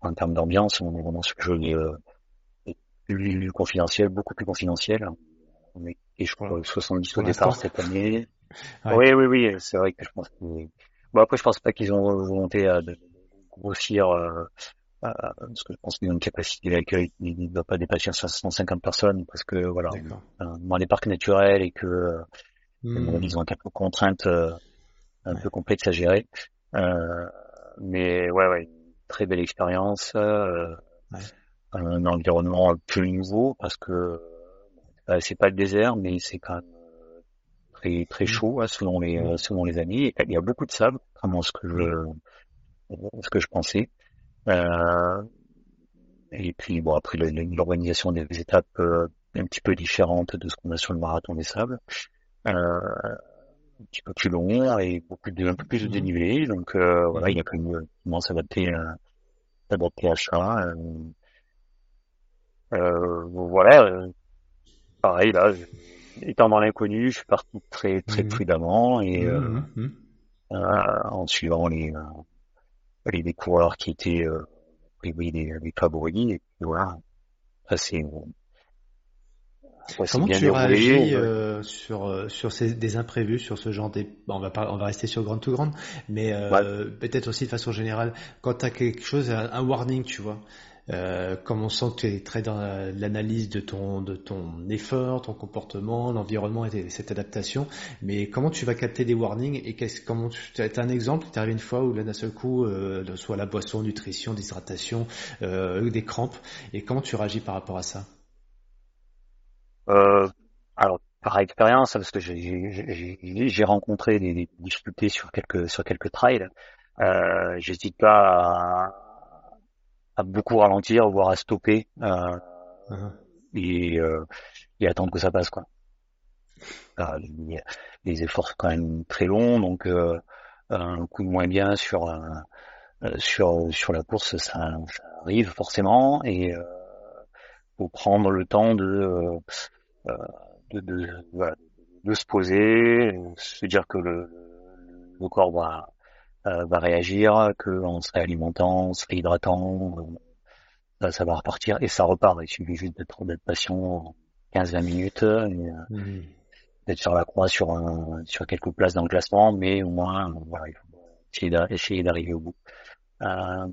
en termes d'ambiance. On est vraiment sur quelque chose de plus confidentiel, beaucoup plus confidentiel. On est, et je crois, 70 au départ cette année. Oui, oui, oui, c'est vrai que je pense que, bon après je pense pas qu'ils ont volonté de grossir euh, euh, parce que je pense qu'ils ont une capacité d'accueil qui ne doit pas dépasser 150 personnes, parce que voilà, dans les parcs naturels et que hmm. ils ont quelques contraintes euh, un peu complexes à gérer. Euh, mais ouais, ouais, très belle expérience, euh, un environnement plus nouveau parce que c'est pas le désert, mais c'est quand même très très hmm. chaud hein, selon les hmm. selon les années. Il y a beaucoup de sable, vraiment ce que je ce que je pensais. Euh, et puis bon après l'organisation des étapes euh, un petit peu différente de ce qu'on a sur le marathon des sables. Euh, un petit peu plus long et beaucoup de, un peu plus de mhm. dénivelé. Donc euh, voilà, il y a quand même comment s'adapter s'adapter à ça. Euh, voilà, pareil là, étant dans l'inconnu, je suis parti très très mmh. prudemment et mmh, en suivant les les, les coureurs qui étaient les, les, les favoris et voilà. Ça c'est Comment tu réagis euh, sur euh, sur ces, des imprévus, sur ce genre des on va pas, on va rester sur grande to grande, mais euh, peut-être aussi de façon générale, quand tu as quelque chose, un, warning, tu vois, euh, comme on sent que tu es très dans l'analyse de ton de ton effort, ton comportement, l'environnement et cette adaptation, mais comment tu vas capter des warnings et qu'est-ce comment tu as un exemple, tu arrivé une fois où là d'un seul coup, euh, soit la boisson, nutrition, déshydratation, euh, des crampes, et comment tu réagis par rapport à ça? Euh, alors par expérience, parce que j'ai rencontré des, difficultés sur quelques sur quelques trails, euh, j'hésite pas à, à, beaucoup ralentir, voire à stopper euh, uh-huh. et, euh, et attendre que ça passe quoi. les, les, efforts sont quand même très longs, donc euh, un coup de moins bien sur euh, sur sur la course, ça, ça arrive forcément et faut prendre le temps de euh, de, de, de, se poser, se dire que le, le corps va, euh, va réagir, qu'en se réalimentant, en se réhydratant, ça, ça, va repartir et ça repart. Il suffit juste d'être d'être patient 15-20 minutes, mmh. d'être sur la croix sur un, sur quelques places dans le classement, mais au moins voilà, il faut essayer d'arriver au bout. Euh,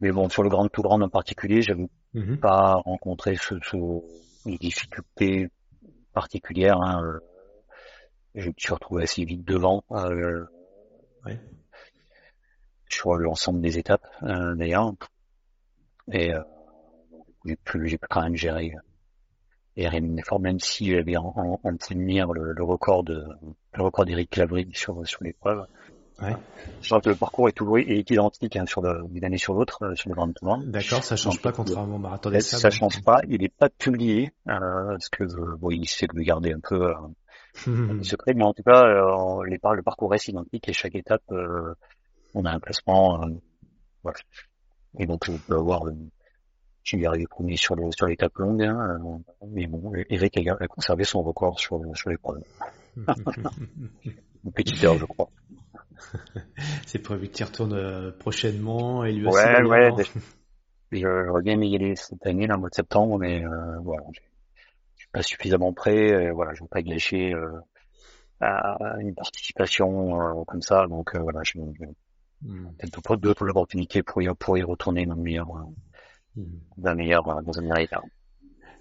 mais bon, sur le Grand Tour Grand en particulier, j'avais mmh pas rencontré ce, ce, une difficulté particulière. Hein, euh, je me suis retrouvé assez vite devant euh, sur l'ensemble des étapes euh, d'ailleurs. Et euh, j'ai pu, j'ai pu quand même gérer et effort, même si j'avais en, en, en le, le, record de le record d'Eric Clavry sur sur l'épreuve. Ouais. Je crois que le parcours est toujours est identique hein, sur d'une année sur l'autre euh, sur le Grand Tour. D'accord, ça change pas contrairement au marathon des Ça change pas. Il n'est pas publié euh, parce que euh, bon, il essaie de le garder un peu euh, secret, mais en tout cas, euh, les le parcours reste identique et chaque étape, on a un classement. voilà. Et donc, je peux avoir je vais arriver premier sur le, sur l'étape longue, hein, mais bon, Eric a, a, conservé son record sur, sur l'épreuve. Une petite heure, je crois. c'est prévu retournes euh, prochainement et lui aussi. Ouais, ouais. J'aurais bien aimé cette année, là, au mois de septembre, mais euh, voilà, je suis pas suffisamment prêt. voilà, je veux pas gâcher euh, une participation comme ça, donc voilà, je hmm. peut-être d'autres opportunités pour y, pour y retourner dans le meilleur, hmm. dans, meilleur dans un meilleur état.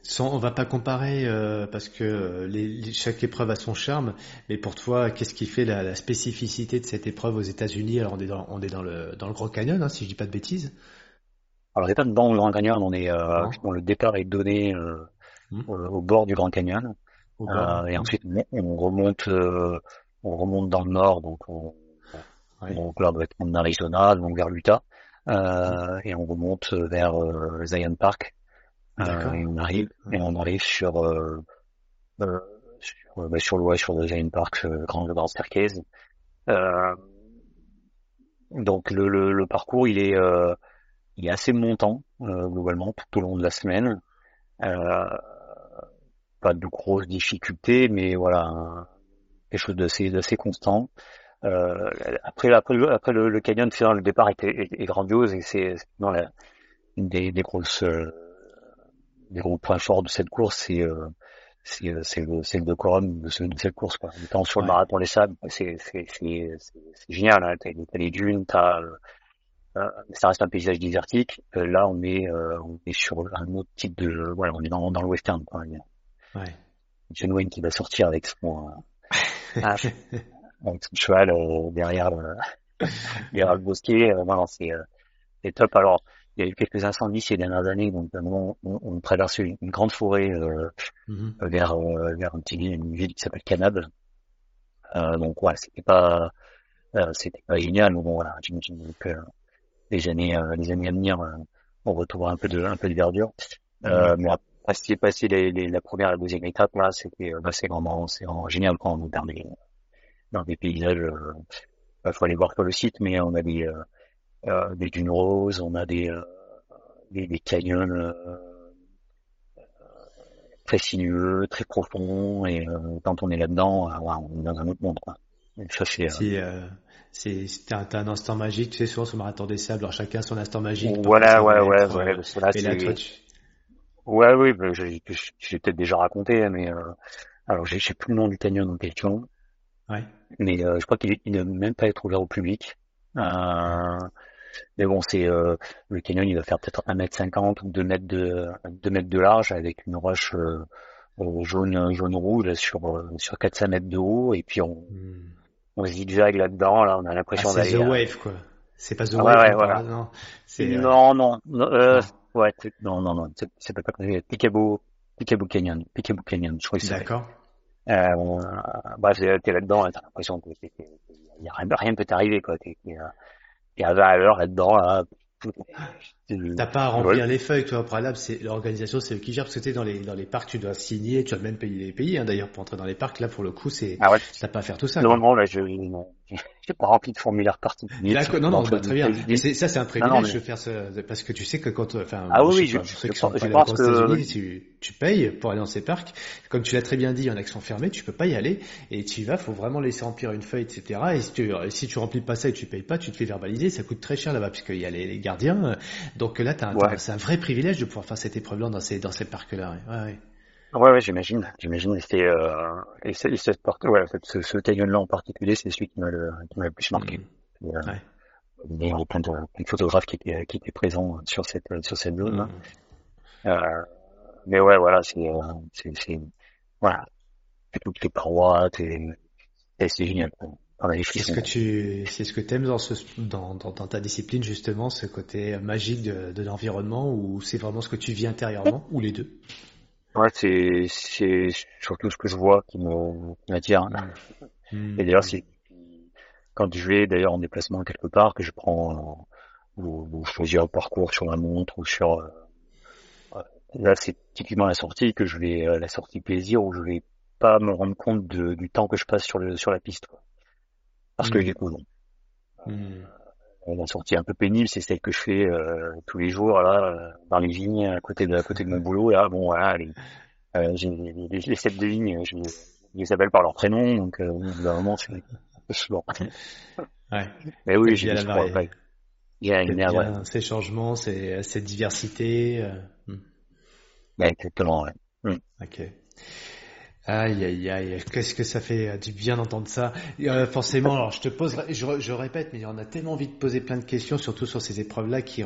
Sans, on va pas comparer euh, parce que euh, les, chaque épreuve a son charme, mais pour toi, qu'est-ce qui fait la, la, spécificité de cette épreuve aux États-Unis? Alors on est dans, on est dans le dans le Grand Canyon, hein, si je dis pas de bêtises. Alors on n'est pas dans le Grand Canyon, on est euh, le départ est donné euh, hmm. au, bord du Grand Canyon, euh, et ensuite on remonte on remonte dans le nord, donc on, donc là on doit être en Arizona, donc vers l'Utah, et on remonte vers Zion Park. Euh, et on arrive et on arrive sur euh, euh, sur, bah, sur l'ouest sur le Zion Park, Grand Grand Staircase. donc le, le, le, parcours il est il est assez montant globalement tout au long de la semaine. Pas de grosses difficultés, mais voilà quelque chose d'assez d'assez constant. Euh, après, après, le, après le, le canyon final, le départ est, est, est grandiose et c'est dans la, une des, des grosses euh, les gros points forts de cette course, c'est euh, c'est euh, c'est le, le décorum de, ce, de cette course quoi. Étant sur le marathon des sables, c'est c'est c'est génial. Hein. T'as, t'as les dunes, t'as euh, euh, ça reste un paysage désertique. Euh, là, on est euh, on est sur un autre type de voilà, on est dans dans le western quoi. Ouais. John Wayne qui va sortir avec son ah, avec son cheval derrière le derrière le bosquet. voilà, c'est c'est top. Alors il y a eu quelques incendies ces dernières années, donc on, on, on traverse une, grande forêt euh, mhm. vers euh, vers un petit, une ville qui s'appelle Canab. Euh, donc ouais, c'était pas euh, c'était pas génial, mais bon voilà, j'imagine que les années les années à venir, on retrouvera un peu de un peu de verdure. Mhm. mais si passé les, les, la première et la deuxième étape, là, c'était bah, c'est vraiment c'est vraiment génial quand on est dans des dans des paysages. Il faut aller voir sur le site, mais on a des euh, des dunes roses, on a des, euh, des, des, canyons euh, très sinueux, très profond, et quand on est là-dedans, on est dans un autre monde. Quoi. ça c'est. c'est c'est un, un, instant magique, tu sais, souvent sur le marathon des sables, alors chacun son instant magique. Voilà, ouais, ouais, ouais, là, Ouais, oui, bah, j'ai peut-être déjà raconté, mais euh, alors j'ai sais plus le nom du canyon en question. Ouais. Mais euh, je crois qu'il ne même pas être ouvert au public. Euh, mais bon, c'est euh, le canyon, il va faire peut-être 1 mètre 50 ou 2 mètres de 2 mètres de large avec une roche euh, jaune jaune rouge sur sur 4 mètres de haut et puis on hmm. on zigzag là-dedans là, on a l'impression ah, d'aller. C'est The Wave quoi. C'est pas The ah, Wave. Ouais, voilà. non. Non, non, non, euh, Ouais, non, non, non, c'est pas comme Picabo, Picabo Canyon, Picabo Canyon, je crois que c'est. D'accord. Euh, bah, t'es là-dedans, t'as l'impression que y a rien, rien peut t'arriver, quoi. T'es, t'es à 20 à l'heure là-dedans, là, T'as pas à remplir les feuilles, toi, au préalable, c'est l'organisation, c'est eux qui gère, parce que tu dans les, dans les parcs, tu dois signer, tu dois même payer les pays, hein, d'ailleurs, pour entrer dans les parcs, là, pour le coup, c'est, ah ouais. t'as pas à faire tout ça. Non, non, là, je, j'ai pas rempli de formulaire particulier. D'accord, non, non, bah, très bien. ça, c'est un privilège de faire ça, parce que tu sais que quand, enfin, ah oui, je, je, sais que je, pense que tu, tu payes pour aller dans ces parcs. Comme tu l'as très bien dit, il y en a qui sont fermés, tu peux pas y aller, et tu y vas, faut vraiment laisser remplir une feuille, etc. Et si tu, si tu remplis pas ça et tu payes pas, tu te fais verbaliser, ça coûte très cher là-bas, puisqu'il y a les, les gardiens. Donc là, t'as, c'est un vrai privilège de pouvoir faire cette épreuve-là dans ces, dans ces parcs-là. Ouais, ouais. Ouais, ouais, j'imagine, j'imagine. Et c'est, euh, et c'est, cette porte, ouais, ce, ce canyon-là en particulier, c'est celui qui m'a le, qui m'a le plus marqué. Mmh. Et, euh, ouais. Il y a plein de, plein de photographes qui étaient, qui étaient présents sur cette, sur cette zone. Mmh. Euh, mais ouais, voilà, c'est, euh, c'est, c'est, voilà, toutes les parois, c'est, c'est génial. C'est ce que tu, c'est ce que t'aimes dans ce, dans, dans, dans, ta discipline justement, ce côté magique de, de l'environnement, ou c'est vraiment ce que tu vis intérieurement, ou les deux? Ouais, c'est c'est surtout ce que je vois qui me m'attire. Mmh. Et d'ailleurs, c'est quand je vais d'ailleurs en déplacement quelque part que je prends ou, ou choisir un parcours sur la montre ou sur euh, là c'est typiquement la sortie que je vais euh, la sortie plaisir où je vais pas me rendre compte de, du temps que je passe sur le sur la piste quoi. parce que mmh. j'ai mmh la sortie un peu pénible, c'est celle que je fais euh, tous les jours là euh, dans les vignes à côté de à côté de mon boulot. Là, bon voilà, les, euh, j'ai les, les, les de vignes, je, les appelle par leur prénom, donc euh, moment c'est bon. Ouais. Mais oui, j'ai. Il y a une ouais. ces changements, ces, cette diversité. Euh... Hmm. Ouais, exactement. Ouais. Hmm. Ok. Aïe aïe aïe, qu'est-ce que ça fait du bien d'entendre ça. Euh, forcément, alors je te pose, je, répète, mais on a tellement envie de poser plein de questions, surtout sur ces épreuves-là qui,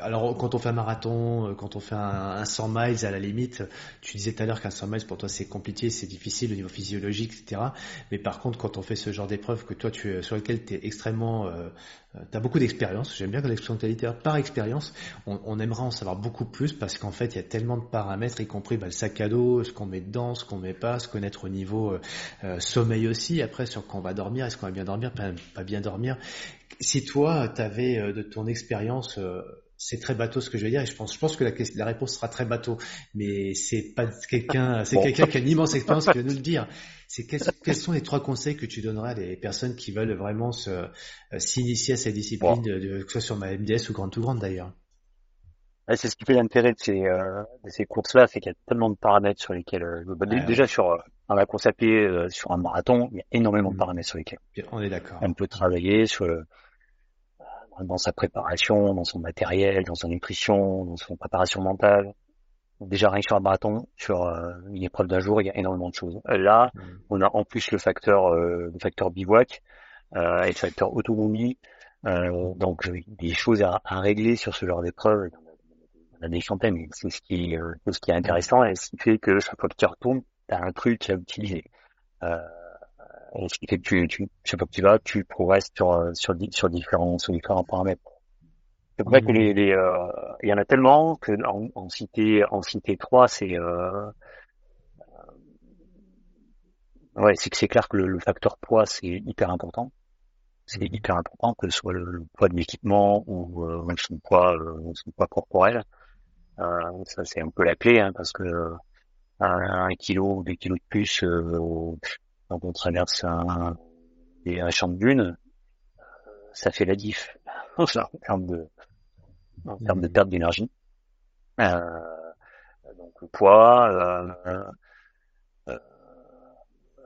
alors quand on fait un marathon, euh, quand on fait un, 100 miles à la limite, tu disais tout à l'heure qu'un 100 miles pour toi c'est compliqué, c'est difficile au niveau physiologique, etc. Mais par contre quand on fait ce genre d'épreuve que toi tu sur lequel tu es extrêmement, euh, euh tu as beaucoup d'expérience, j'aime bien l'expression qualité par expérience, on, on, aimerait en savoir beaucoup plus parce qu'en fait il y a tellement de paramètres, y compris bah, le sac à dos, ce qu'on met dedans, ce qu'on met pas, se connaître au niveau euh, euh sommeil aussi, après sur quand on va dormir, est-ce qu'on va bien dormir, pas, pas bien dormir. Si toi tu avais de ton expérience c'est très bateau ce que je vais dire et je pense, je pense que la, la réponse sera très bateau, mais c'est pas quelqu'un, c'est quelqu'un qui a une immense expérience qui va nous le dire. C'est quels, sont les trois conseils que tu donneras à des personnes qui veulent vraiment euh, s'initier à cette discipline, de, que ce soit sur ma MDS ou grande ou grande d'ailleurs? c'est ce qui fait l'intérêt de ces, euh, de ces courses-là, c'est qu'il y a tellement de paramètres sur lesquels, euh, bah, déjà sur dans la course à pied, sur un marathon, il y a énormément de mmh. paramètres sur lesquels on est d'accord. On peut travailler sur dans sa préparation, dans son matériel, dans sa nutrition, dans son préparation mentale. Déjà rien que sur un marathon, sur euh, une épreuve d'un jour, il y a énormément de choses. Là, mm. on a en plus le facteur, euh, le facteur bivouac euh, et le facteur autonomie. Euh, donc des choses à, à, régler sur ce genre d'épreuve. On a des centaines, mais c'est ce qui est, ce qui est intéressant et ce qui fait que chaque fois que tu retournes, tu as un truc à utiliser. Euh, ce qui fait que tu, tu, chaque fois que tu vas, tu progresses sur, euh, sur, sur différents, sur différents paramètres. C'est vrai que les, les euh, il y en a tellement que en, en citer, en citer trois, c'est, euh, ouais, c'est que c'est clair que le, le, facteur poids, c'est hyper important. C'est mhm. hyper important que ce soit le, poids de l'équipement ou euh, même son poids, euh, son poids corporel. Euh, ça c'est un peu la clé, hein, parce que un, kilo ou deux kilos de plus, quand on traverse un, un champ de dunes, ça fait la diff en termes de, en termes de perte d'énergie. Euh, donc le poids.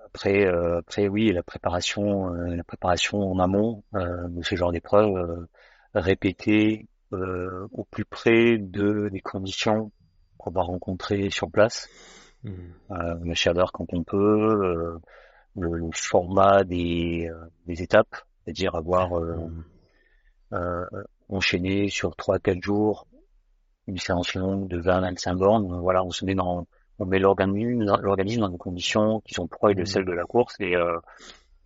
après, après oui, la préparation, la préparation en amont de ce genre d'épreuve répétée au plus près de des conditions qu'on va rencontrer sur place. Mmh. la chaleur quand on peut, le, format des, des étapes, c'est-à-dire avoir mmh. euh, enchaîné sur 3-4 jours une séance longue de 20-25 bornes. Voilà, on se met dans, on met l'organisme, l'organisme dans des conditions qui sont proches de celles de la course et, euh,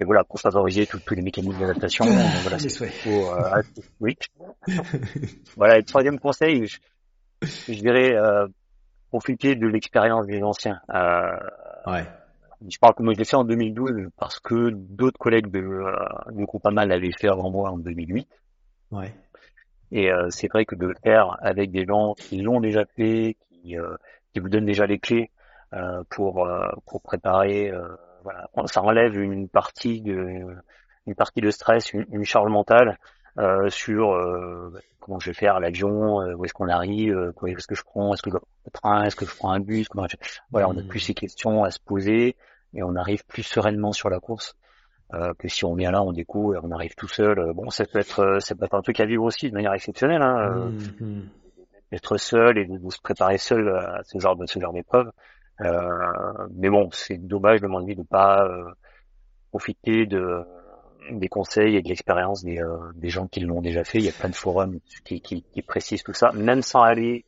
et voilà, pour favoriser tous les mécanismes d'adaptation. voilà, c'est euh, oui. voilà, le troisième conseil, je, je dirais euh, profiter de l'expérience des anciens. Euh, ouais. Je parle que moi je l'ai fait en 2012 parce que d'autres collègues de, euh, du groupe mal l'avaient fait avant moi en 2008. Ouais. Et euh, c'est vrai que de le faire avec des gens qui l'ont déjà fait, qui, euh, qui vous donnent déjà les clés euh, pour euh, pour préparer, voilà, ça enlève une partie de une partie de stress, une, une charge mentale sur comment je vais faire l'avion, où est-ce qu'on arrive, est-ce que je prends, est-ce que je le train, est-ce que je prends un bus, comment voilà, on a plus ces questions à se poser et on arrive plus sereinement sur la course. Euh, que si on vient là, on découvre, on arrive tout seul. Euh, bon, ça peut être, euh, ça peut être un truc à vivre aussi de manière exceptionnelle. Hein, mmh, mmh. Être seul et de, se préparer seul à ce genre de ce genre d'épreuve. mais bon, c'est dommage de mon avis de pas profiter de des conseils et de l'expérience des, des gens qui l'ont déjà fait. Il y a plein de forums qui, qui, qui précisent tout ça, même sans aller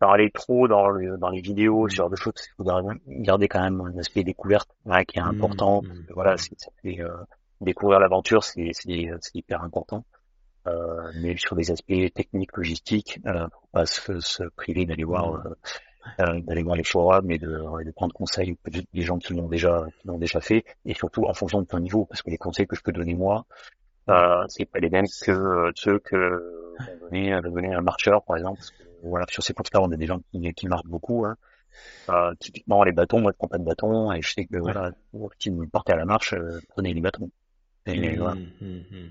aller trop dans, dans les vidéos, ce genre de choses, il faudra garder quand même un aspect découverte qui est mmh, important. Mmh. voilà, c'est, euh, découvrir l'aventure, c'est, hyper important. Euh, mais sur des aspects techniques, logistiques, euh, faut pas se, se priver d'aller voir mmh. euh, d'aller voir les forums et de, de prendre conseil des gens qui l'ont déjà qui l'ont déjà fait et surtout en fonction de ton niveau parce que les conseils que je peux donner moi euh, c'est pas les mêmes que ceux que donner, donner un marcheur par exemple voilà, sur ces courses-là, on a des gens qui, qui marquent beaucoup. Hein. Euh, typiquement, les bâtons, moi, je prends pas de bâton, et je sais que, voilà, si vous partez à la marche, euh, prenez les bâtons. Mmh, voilà. Mmh, mmh.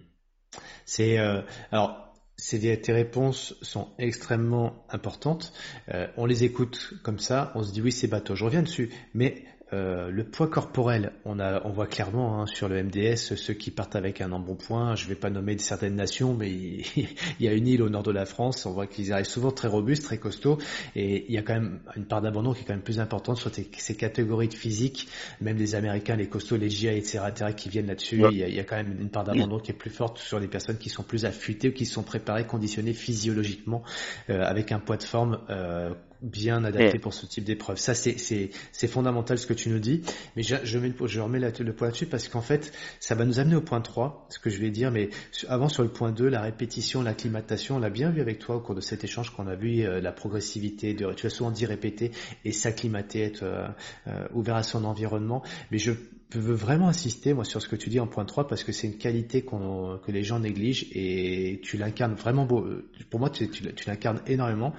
C'est, euh, alors, c'est tes réponses sont extrêmement importantes. Euh, on les écoute comme ça, on se dit oui c'est bateau. Je reviens dessus, mais euh, le poids corporel, on, a, on voit clairement hein, sur le MDS ceux qui partent avec un embonpoint. Je ne vais pas nommer certaines nations, mais il, y a une île au nord de la France. On voit qu'ils arrivent souvent très robustes, très costauds, et il y a quand même une part d'abandon qui est quand même plus importante sur ces, catégories de physique. Même les Américains, les costauds, les GI, etc., qui viennent là-dessus, il, y a, quand même une part d'abandon qui est plus forte sur les personnes qui sont plus affûtées ou qui sont préparées, conditionnées physiologiquement euh, avec un poids de forme euh, bien adapté pour ce type d'épreuve. Ça, c'est, c'est, c'est fondamental ce que tu nous dis. Mais je, je, mets le, je remets le point là-dessus parce qu'en fait, ça va nous amener au point 3, ce que je vais dire. Mais avant, sur le point 2, la répétition, l'acclimatation, on l'a bien vu avec toi au cours de cet échange qu'on a vu, euh, la progressivité, de, tu as souvent dit répéter et s'acclimater, être euh, euh, ouvert à son environnement. Mais je veux vraiment insister moi sur ce que tu dis en point 3 parce que c'est une qualité qu'on, que les gens négligent et tu l'incarnes vraiment beau. Pour moi, tu, tu, l'incarnes énormément.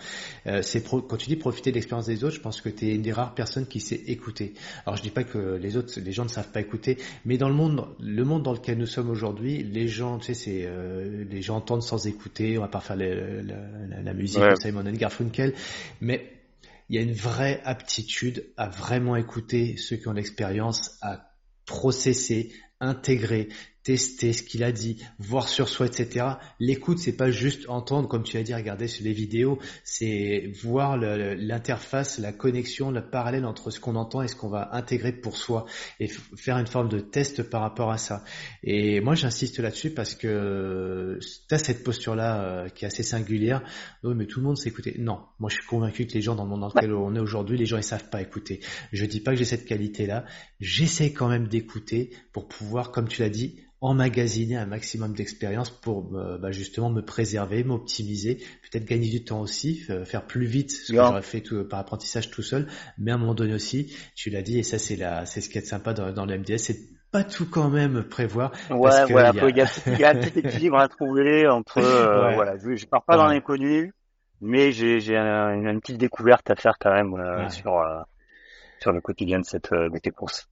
Euh, c'est quand tu dis profiter de l'expérience des autres, je pense que tu es une des rares personnes qui sait écouter. Alors je dis pas que les autres, les gens ne savent pas écouter, mais dans le monde, le monde dans lequel nous sommes aujourd'hui, les gens, tu sais, c'est euh, les gens entendent sans écouter. On va pas faire la, musique de Simon Garfunkel, mais il y a une vraie aptitude à vraiment écouter ceux qui ont l'expérience, à processer, intégrer, tester ce qu'il a dit, voir sur soi, etc. L'écoute, c'est pas juste entendre, comme tu as dit, regarder sur les vidéos, c'est voir l'interface, la connexion, le parallèle entre ce qu'on entend et ce qu'on va intégrer pour soi et faire une forme de test par rapport à ça. Et moi, j'insiste là-dessus parce que tu as cette posture-là euh, qui est assez singulière. Oui, mais tout le monde sait écouter. Non, moi, je suis convaincu que les gens dans le monde dans lequel on est aujourd'hui, les gens, ils savent pas écouter. Je dis pas que j'ai cette qualité-là. J'essaie quand même d'écouter pour pouvoir, comme tu l'as dit, emmagasiner un maximum d'expérience pour bah, justement me préserver, m'optimiser, peut-être gagner du temps aussi, faire plus vite ce que j'aurais fait tout, par apprentissage tout seul, mais à un moment donné aussi, tu l'as dit, et ça c'est la, c'est ce qui est sympa dans, dans le MDS, c'est pas tout quand même prévoir. Ouais, voilà, il y a, il y a un petit équilibre à trouver entre, euh, voilà, je pars pas dans l'inconnu, mais j'ai, j'ai une, petite découverte à faire quand même euh, sur, euh, sur le quotidien de cette, de tes courses.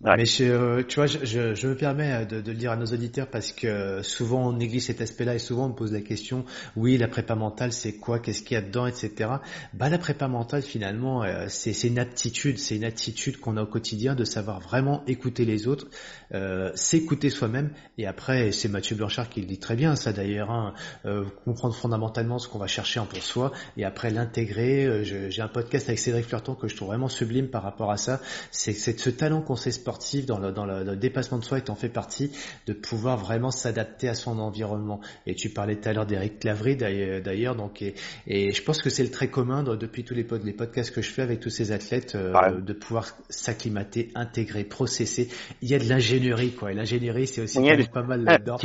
Mais je, tu vois, je, je, je me permets euh, de, de, le dire à nos auditeurs parce que souvent on néglige cet aspect-là et souvent on me pose la question, oui, la prépa mentale, c'est quoi, qu'est-ce qu'il y a dedans, etc. Bah, la prépa mentale, finalement, euh, c'est une aptitude, c'est une attitude qu'on a au quotidien de savoir vraiment écouter les autres, euh, s'écouter soi-même. Et après, c'est Mathieu Blanchard qui le dit très bien, ça d'ailleurs, hein, euh, comprendre fondamentalement ce qu'on va chercher en pour soi et après l'intégrer. Euh, j'ai un podcast avec Cédric Fleurton que je trouve vraiment sublime par rapport à ça. C'est ce talent qu'on sait sportif dans le, dans le, dépassement de soi et en fait partie de pouvoir vraiment s'adapter à son environnement. Et tu parlais tout à l'heure d'Eric Clavry d'ailleurs, donc et, et, je pense que c'est le très commun depuis tous les, les podcasts que je fais avec tous ces athlètes euh, de pouvoir s'acclimater, intégrer, processer. Il y a de l'ingénierie quoi. Et l'ingénierie c'est aussi pas mal là-dedans.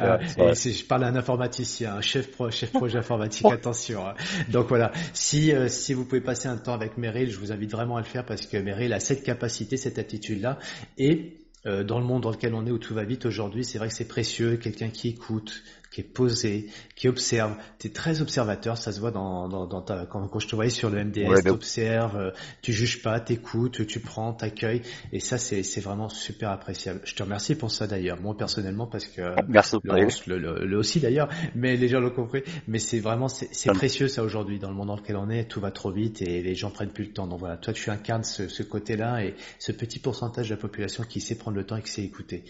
euh, je parle à un informaticien, un chef pro, chef projet informatique. Attention. Hein. Donc voilà. Si euh, si vous pouvez passer un temps avec Meryl, je vous invite vraiment à le faire parce que Meryl a cette capacité, cette attitude-là. Et euh, dans le monde dans lequel on est où tout va vite aujourd'hui, c'est vrai que c'est précieux, quelqu'un qui écoute, qui est posé, qui observe. Tu es très observateur, ça se voit dans, dans, dans ta, quand, quand, je te voyais sur le MDS, tu observes, euh, tu juges pas, t'écoutes, tu prends, t'accueilles, et ça c'est, vraiment super appréciable. Je te remercie pour ça d'ailleurs, moi personnellement parce que Merci le, le, le, aussi d'ailleurs, mais les gens l'ont compris. Mais c'est vraiment c'est, c'est précieux ça aujourd'hui dans le monde dans lequel on est, tout va trop vite et les gens prennent plus le temps. Donc voilà, toi tu incarnes ce, ce côté-là et ce petit pourcentage de la population qui sait prendre le temps et qui sait écouter.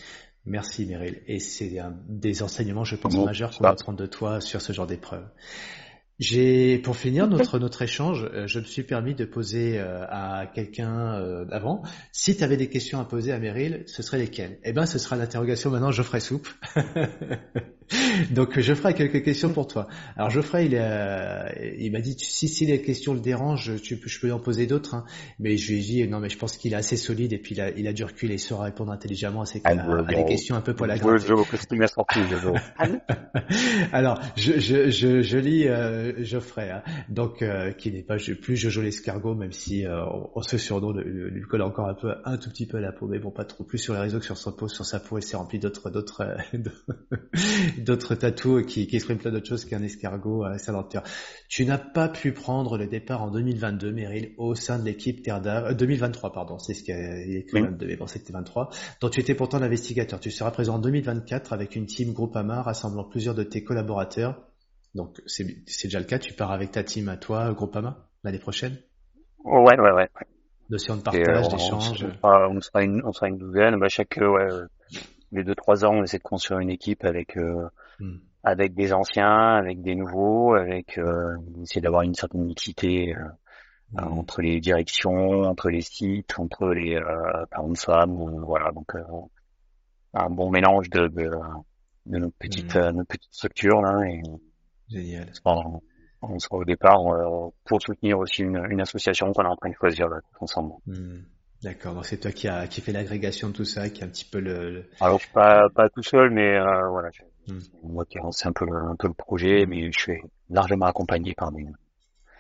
Merci Meryl. Et c'est un des enseignements, je pense, majeurs qu'on va prendre de toi sur ce genre d'épreuve. J'ai, pour finir notre notre échange, euh, je me suis permis de poser euh, à quelqu'un euh, avant, si tu avais des questions à poser à Meryl, ce serait lesquelles? Eh ben, ce sera l'interrogation maintenant Geoffrey Soupe. Donc Geoffrey a quelques questions pour toi. Alors Geoffrey, il, il m'a dit si, si les questions le dérangent, tu, je peux en poser d'autres. Hein. Mais je lui ai dit non, mais je pense qu'il est assez solide et puis il a, il a du recul et il saura répondre intelligemment à, ces, à, des questions un peu pour la Alors je, je, je, je lis Geoffrey, hein. donc euh, qui n'est pas plus Jojo l'escargot, même si euh, on, se surnom lui colle encore un peu, un tout petit peu à la peau, mais bon pas trop plus sur les réseaux que sur sa peau, sur sa peau, elle s'est remplie d'autres, d'autres, d'autres tatous qui, qui expriment plein d'autres choses qu'un escargot à sa denture. Tu n'as pas pu prendre le départ en 2022, Meryl, au sein de l'équipe Terre d'Ave, 2023 pardon, c'est ce qui est écrit 22, mais bon c'était 23, dont tu étais pourtant l'investigateur. Tu seras présent en 2024 avec une team Groupama rassemblant plusieurs de tes collaborateurs donc c'est déjà le cas, tu pars avec ta team à toi, Groupama, l'année prochaine? Ouais, ouais, ouais. Notion de partage, euh, d'échange. On, sera une, on sera une douzaine. Bah, chaque, euh, ouais, euh, les deux trois ans, on essaie de construire une équipe avec hmm. avec des anciens, avec des nouveaux, avec euh, essayer d'avoir une certaine mixité hmm. entre les directions, entre les sites, entre les euh, parents de femmes, voilà. Donc un bon mélange de de, de notre petite hmm. notre petite structure là. Et, Génial. On, sera au départ pour soutenir aussi une, une association qu'on est en train de choisir ensemble. Hmm. D'accord, donc c'est toi qui a qui fait l'agrégation de tout ça, qui a un petit peu le. Alors pas pas tout seul, mais euh, voilà, hmm. moi qui lance un peu un peu le projet, mais je suis largement accompagné par des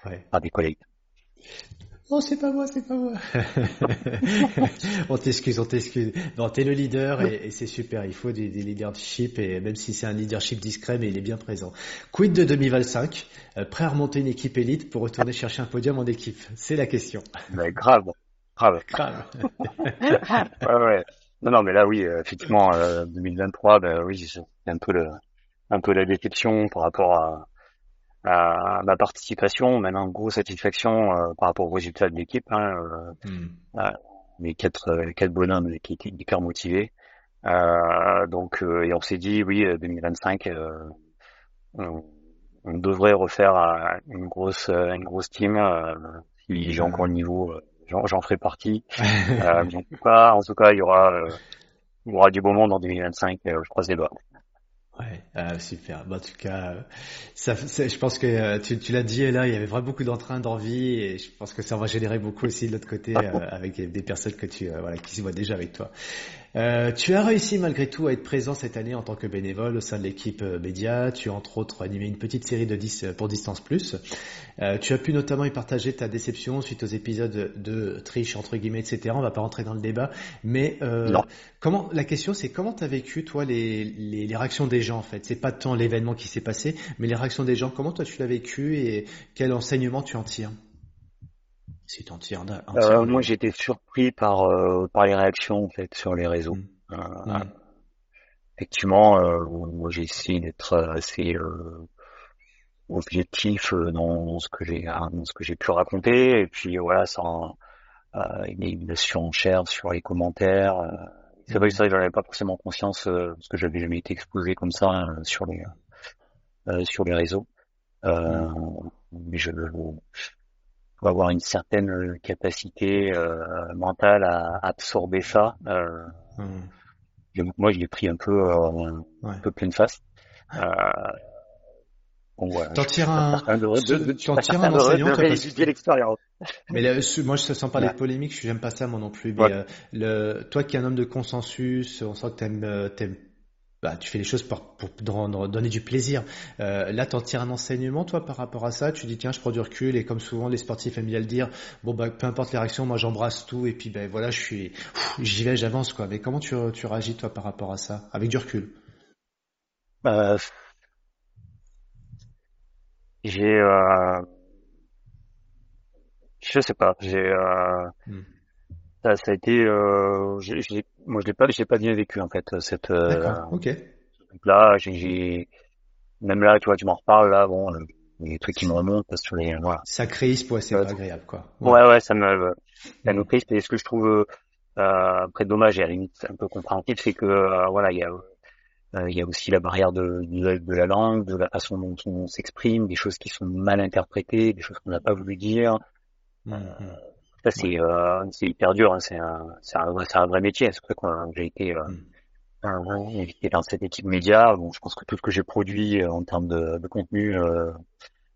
ouais. par des collègues. Non, c'est pas moi, c'est pas moi. on t'excuse, on t'excuse. Non, t'es le leader et, et c'est super. Il faut des, des, leadership et même si c'est un leadership discret, mais il est bien présent. Quid de 2025 euh, Prêt à remonter une équipe élite pour retourner chercher un podium en équipe? C'est la question. Mais grave, grave. Grave. ouais, ouais. Non, non, mais là, oui, euh, effectivement, euh, 2023, ben oui, c'est un peu le, un peu la détection par rapport à à ma participation, maintenant grosse satisfaction euh, par rapport aux résultats de l'équipe. Hein, euh, hmm. les quatre euh, quatre bonhommes qui étaient hyper motivés. donc et on s'est dit oui 2025 on, on, devrait refaire une grosse une grosse team. si j'ai encore le niveau, j'en ferai partie. en tout cas, en tout cas, il y aura il y aura du beau monde en 2025. je croise les doigts. Ouais, euh, super. en tout cas, ça, je pense que euh, tu, tu l'as dit là, il y avait vraiment beaucoup d'entrain, d'envie, et je pense que ça va générer beaucoup aussi de l'autre côté euh, avec des personnes que tu, voilà, qui se voient déjà avec toi. Euh, tu as réussi malgré tout à être présent cette année en tant que bénévole au sein de l'équipe euh, média. Tu as entre autres animé une petite série de 10 euh, pour Distance Plus. tu as pu notamment y partager ta déception suite aux épisodes de triche entre guillemets, etc. On va pas rentrer dans le débat, mais comment la question c'est comment tu as vécu toi les, les, les, réactions des gens en fait? C'est pas tant l'événement qui s'est passé, mais les réactions des gens. Comment toi tu l'as vécu et quel enseignement tu en tires? T'en tires euh, Moi, j'ai été surpris par euh, par les réactions en fait sur les réseaux. Mm. Euh, mm. Effectivement, moi j'ai essayé d'être assez objectif dans ce que j'ai dans ce que j'ai pu raconter et puis voilà, sans il y a une surenchère sur les commentaires. C'est vrai que ça, j'en avais pas forcément conscience parce que j'avais jamais été exposé comme ça sur les sur les réseaux. Mm. mais je faut avoir une certaine euh, capacité euh, mentale à absorber ça. Euh, hmm. Moi, je l'ai pris un peu, un peu pleine face. Bon, voilà, t'en tires un, t'en tires un enseignant, de, l'expérience. Mais là, moi, je sens pas les polémiques, je n'aime pas ça, moi non plus. Mais le, toi qui es un homme de consensus, on sent que t'aimes, t'aimes bah, tu fais les choses pour, pour donner du plaisir. Euh, là, t'en tires un enseignement, toi, par rapport à ça? Tu dis, tiens, je prends du recul, et comme souvent les sportifs aiment bien le dire, bon, bah, peu importe les réactions, moi, j'embrasse tout, et puis, ben voilà, je suis, j'y vais, j'avance, quoi. Mais comment tu, tu réagis, toi, par rapport à ça, avec du recul bah, J'ai, euh... je sais pas, j'ai. Euh... Hmm. Ça, ça a été, euh, moi je l'ai pas, j'ai pas bien vécu en fait cette. Euh, ok. là, j'ai, même là, tu vois, tu m'en reparles là, bon, euh, les trucs qui me remontent sur les, voilà. Ça crispe, ouais, c'est pas agréable quoi. Ouais, ouais, ça me, ça nous crispe. Et ce que je trouve euh, après dommage et à la limite un peu compréhensible, c'est que euh, voilà, il y a il y a aussi la barrière de, de, la langue, de la façon dont on s'exprime, des choses qui sont mal interprétées, des choses qu'on n'a pas voulu dire. Mmh, mmh. Ça, c'est euh, c'est hyper dur. Hein. C'est un, c'est un, un, vrai métier. C'est pour ça que j'ai été, euh, mm. dans cette équipe média. Bon, je pense que tout ce que j'ai produit euh, en termes de, de contenu, euh,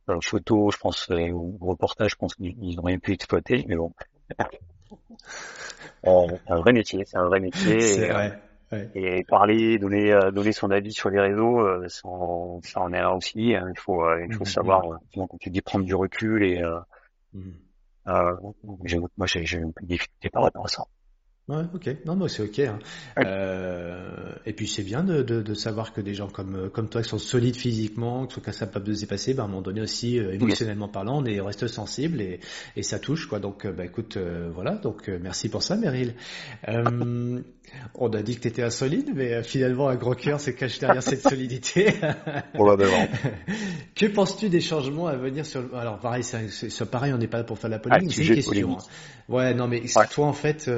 euh photo, je pense, et, ou reportage, je pense qu'ils auraient pu exploiter. Mais bon, c'est un vrai métier. C'est un vrai métier. C'est vrai. Et parler, donner, donner son avis sur les réseaux, ça, en, est un aussi. Hein. Il faut, il faut mm, mm, savoir, quand tu dis prendre du recul et euh, moi, j'ai un peu de difficulté par rapport à ça. Ouais, ok. Non, non, c'est ok. Hein. Euh, et puis c'est bien de, de, de, savoir que des gens comme comme toi qui sont solides physiquement, qui sont capables de se dépasser, bah, à un moment donné aussi euh, émotionnellement parlant, on est reste sensible et, et ça touche quoi. Donc euh, bah écoute, euh, voilà. Donc merci pour ça, Meryl. On a dit que tu étais insolide, mais finalement un gros cœur se cache derrière cette solidité. Que penses-tu des changements à venir sur Alors pareil, c'est pareil, on n'est pas là pour faire la polémique, ah, c'est une question. Hein. Ouais, non, mais toi en fait.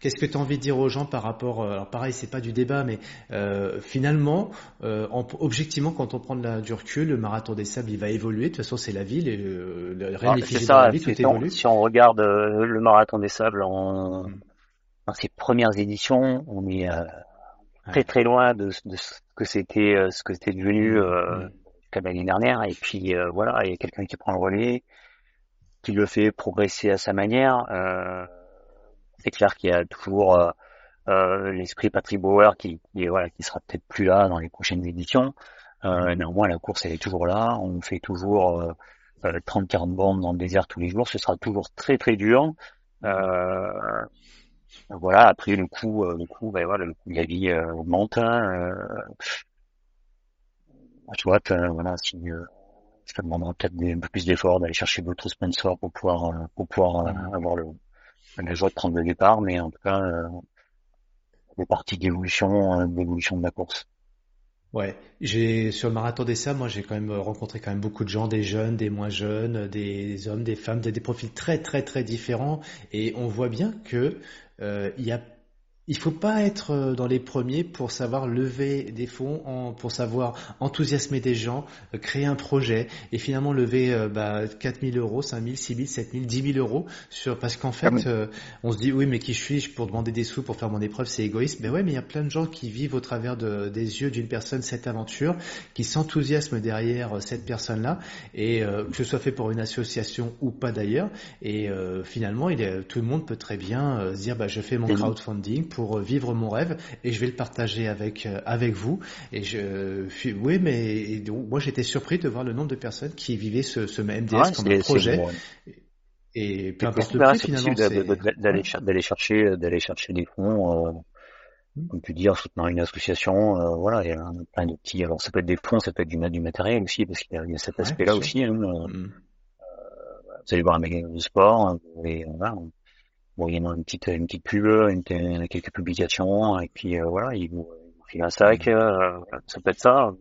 Qu'est-ce que tu as envie de dire aux gens par rapport euh, Alors pareil, c'est pas du débat, mais euh, finalement, euh, objectivement, quand on prend de la, du recul, le marathon des sables, il va évoluer. De toute façon, c'est la ville, et, le ah, c'est ça, la vie, tout évolue. Si on regarde le marathon des sables en, mm. Dans ses premières éditions, on est très très loin de, de ce que c'était, ce que c'était devenu mm. comme l'année dernière. Et puis voilà, il y a quelqu'un qui prend le relais, qui le fait progresser à sa manière. Euh, c'est clair qu'il y a toujours euh, euh, l'esprit Patrick Bauer qui, qui, voilà, qui sera peut-être plus là dans les prochaines éditions. Euh, néanmoins, la course elle est toujours là. On fait toujours euh, 30-40 bornes dans le désert tous les jours. Ce sera toujours très très dur. Euh, voilà. Après le coût, le coût, ben voilà, le coût de la vie augmente. Hein, tu vois, voilà, si ça demandera peut-être un peu plus d'efforts d'aller chercher d'autres sponsors pour pouvoir pour pouvoir avoir le la joie de prendre le départ, mais en tout cas, euh, des parties d'évolution, euh, d'évolution de la course. Ouais, j'ai sur le marathon des sables, moi j'ai quand même rencontré quand même beaucoup de gens, des jeunes, des moins jeunes, des hommes, des femmes, des, des profils très très très différents, et on voit bien que euh, il y a il faut pas être euh, dans les premiers pour savoir lever des fonds, pour savoir enthousiasmer des gens, euh, créer un projet et finalement lever euh, bah, 4 000 euros, 5 000, 6 000, 7 000, 10 000 euros sur parce qu'en fait ah on se dit oui mais qui suis-je pour demander des sous pour faire mon épreuve c'est égoïste. Mais ouais mais il y a plein de gens qui vivent au travers de, des yeux d'une personne cette aventure qui s'enthousiasment derrière cette personne là et que ce soit fait pour une association ou pas d'ailleurs. Et finalement il est, tout le monde peut très bien se dire bah je fais mon crowdfunding pour vivre mon rêve et je vais le partager avec euh, avec vous. Et je, oui, mais moi j'étais surpris de voir le nombre de personnes qui vivaient ce, ce MDS comme un projet. Et peu importe le prix, finalement, d'aller d'aller chercher d'aller chercher des fonds. Euh, comme tu dis, en soutenant une association, euh, voilà, il y a plein de petits. Alors, ça peut être des fonds, ça peut être du, du matériel aussi, parce qu'il y, a cet aspect-là aussi. Hein, hmm. allez voir un magazine du sport, voilà. Bon, il y a une petite, une petite pub, une, quelques publications, et puis voilà, il vous, il un sac, ça peut être ça.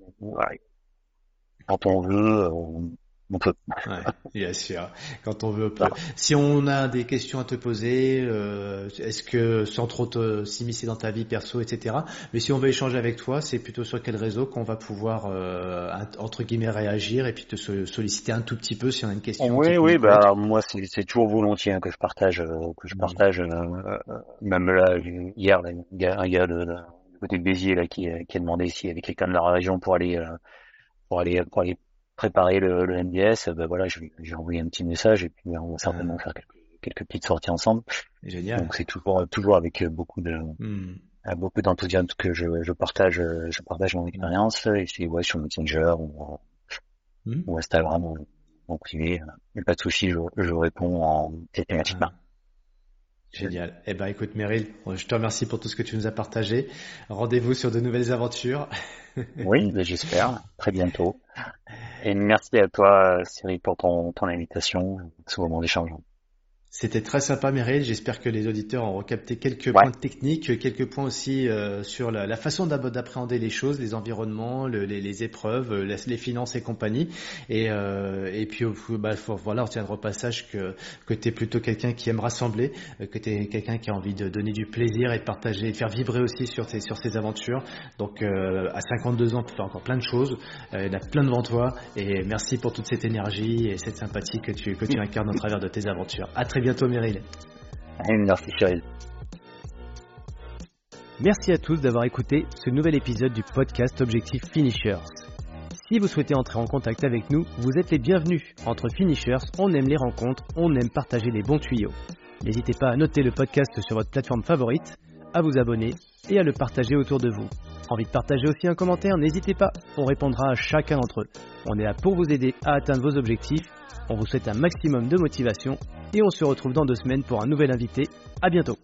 Quand on veut, on, on peut. Ouais, bien sûr. Quand on veut, on peut. Si on a des questions à te poser, euh, est-ce que sans trop s'immiscer dans ta vie perso, etc. Mais si on veut échanger avec toi, c'est plutôt sur quel réseau qu'on va pouvoir euh, entre guillemets réagir et puis te solliciter un tout petit peu si on a une question. Oui, oui, bah moi c'est toujours volontiers hein, que je partage, euh, que je mmh. partage. Euh, même là hier, un gars, un gars de, de, côté de Béziers là qui, qui a demandé s'il y avait quelqu'un de la région pour aller pour aller pour aller préparer le, le MDS, ben voilà, j'ai envoyé un petit message et puis on va certainement faire quelques, quelques petites sorties ensemble. Génial. Donc c'est toujours toujours avec beaucoup de hmm. beaucoup d'enthousiasme que je, je partage je partage mon expérience et c'est ouais sur Messenger ou, hmm. ou Instagram ou en privé, a pas de souci, je, je réponds en systématiquement. Ah. Génial. Eh ben, écoute, Meryl, je te remercie pour tout ce que tu nous as partagé. Rendez-vous sur de nouvelles aventures. oui, j'espère. Très bientôt. Et merci à toi, Cyril, pour ton, ton invitation, ce moment d'échange. C'était très sympa, Meryl. J'espère que les auditeurs ont recapté quelques points techniques, quelques points aussi euh, sur la, la façon d'appréhender les choses, les environnements, le, les, les, épreuves, les, les, finances et compagnie. Et, euh, et puis bah, voilà, on tiendra au passage que, que tu es plutôt quelqu'un qui aime rassembler, euh, que tu es quelqu'un qui a envie de donner du plaisir et de partager, de faire vibrer aussi sur tes, sur ses aventures. Donc euh, à 52 ans, tu fais encore plein de choses. Euh, il y en a plein devant toi. Et merci pour toute cette énergie et cette sympathie que tu, que tu incarnes au travers de tes aventures. À très bientôt, Meryl. Merci, Cyril. Merci à tous d'avoir écouté ce nouvel épisode du podcast Objectif Finishers. Si vous souhaitez entrer en contact avec nous, vous êtes les bienvenus. Entre Finishers, on aime les rencontres, on aime partager les bons tuyaux. N'hésitez pas à noter le podcast sur votre plateforme favorite, à vous abonner et à le partager autour de vous. Envie de partager aussi un commentaire? N'hésitez pas, on répondra à chacun d'entre eux. On est là pour vous aider à atteindre vos objectifs. On vous souhaite un maximum de motivation et on se retrouve dans deux semaines pour un nouvel invité. À bientôt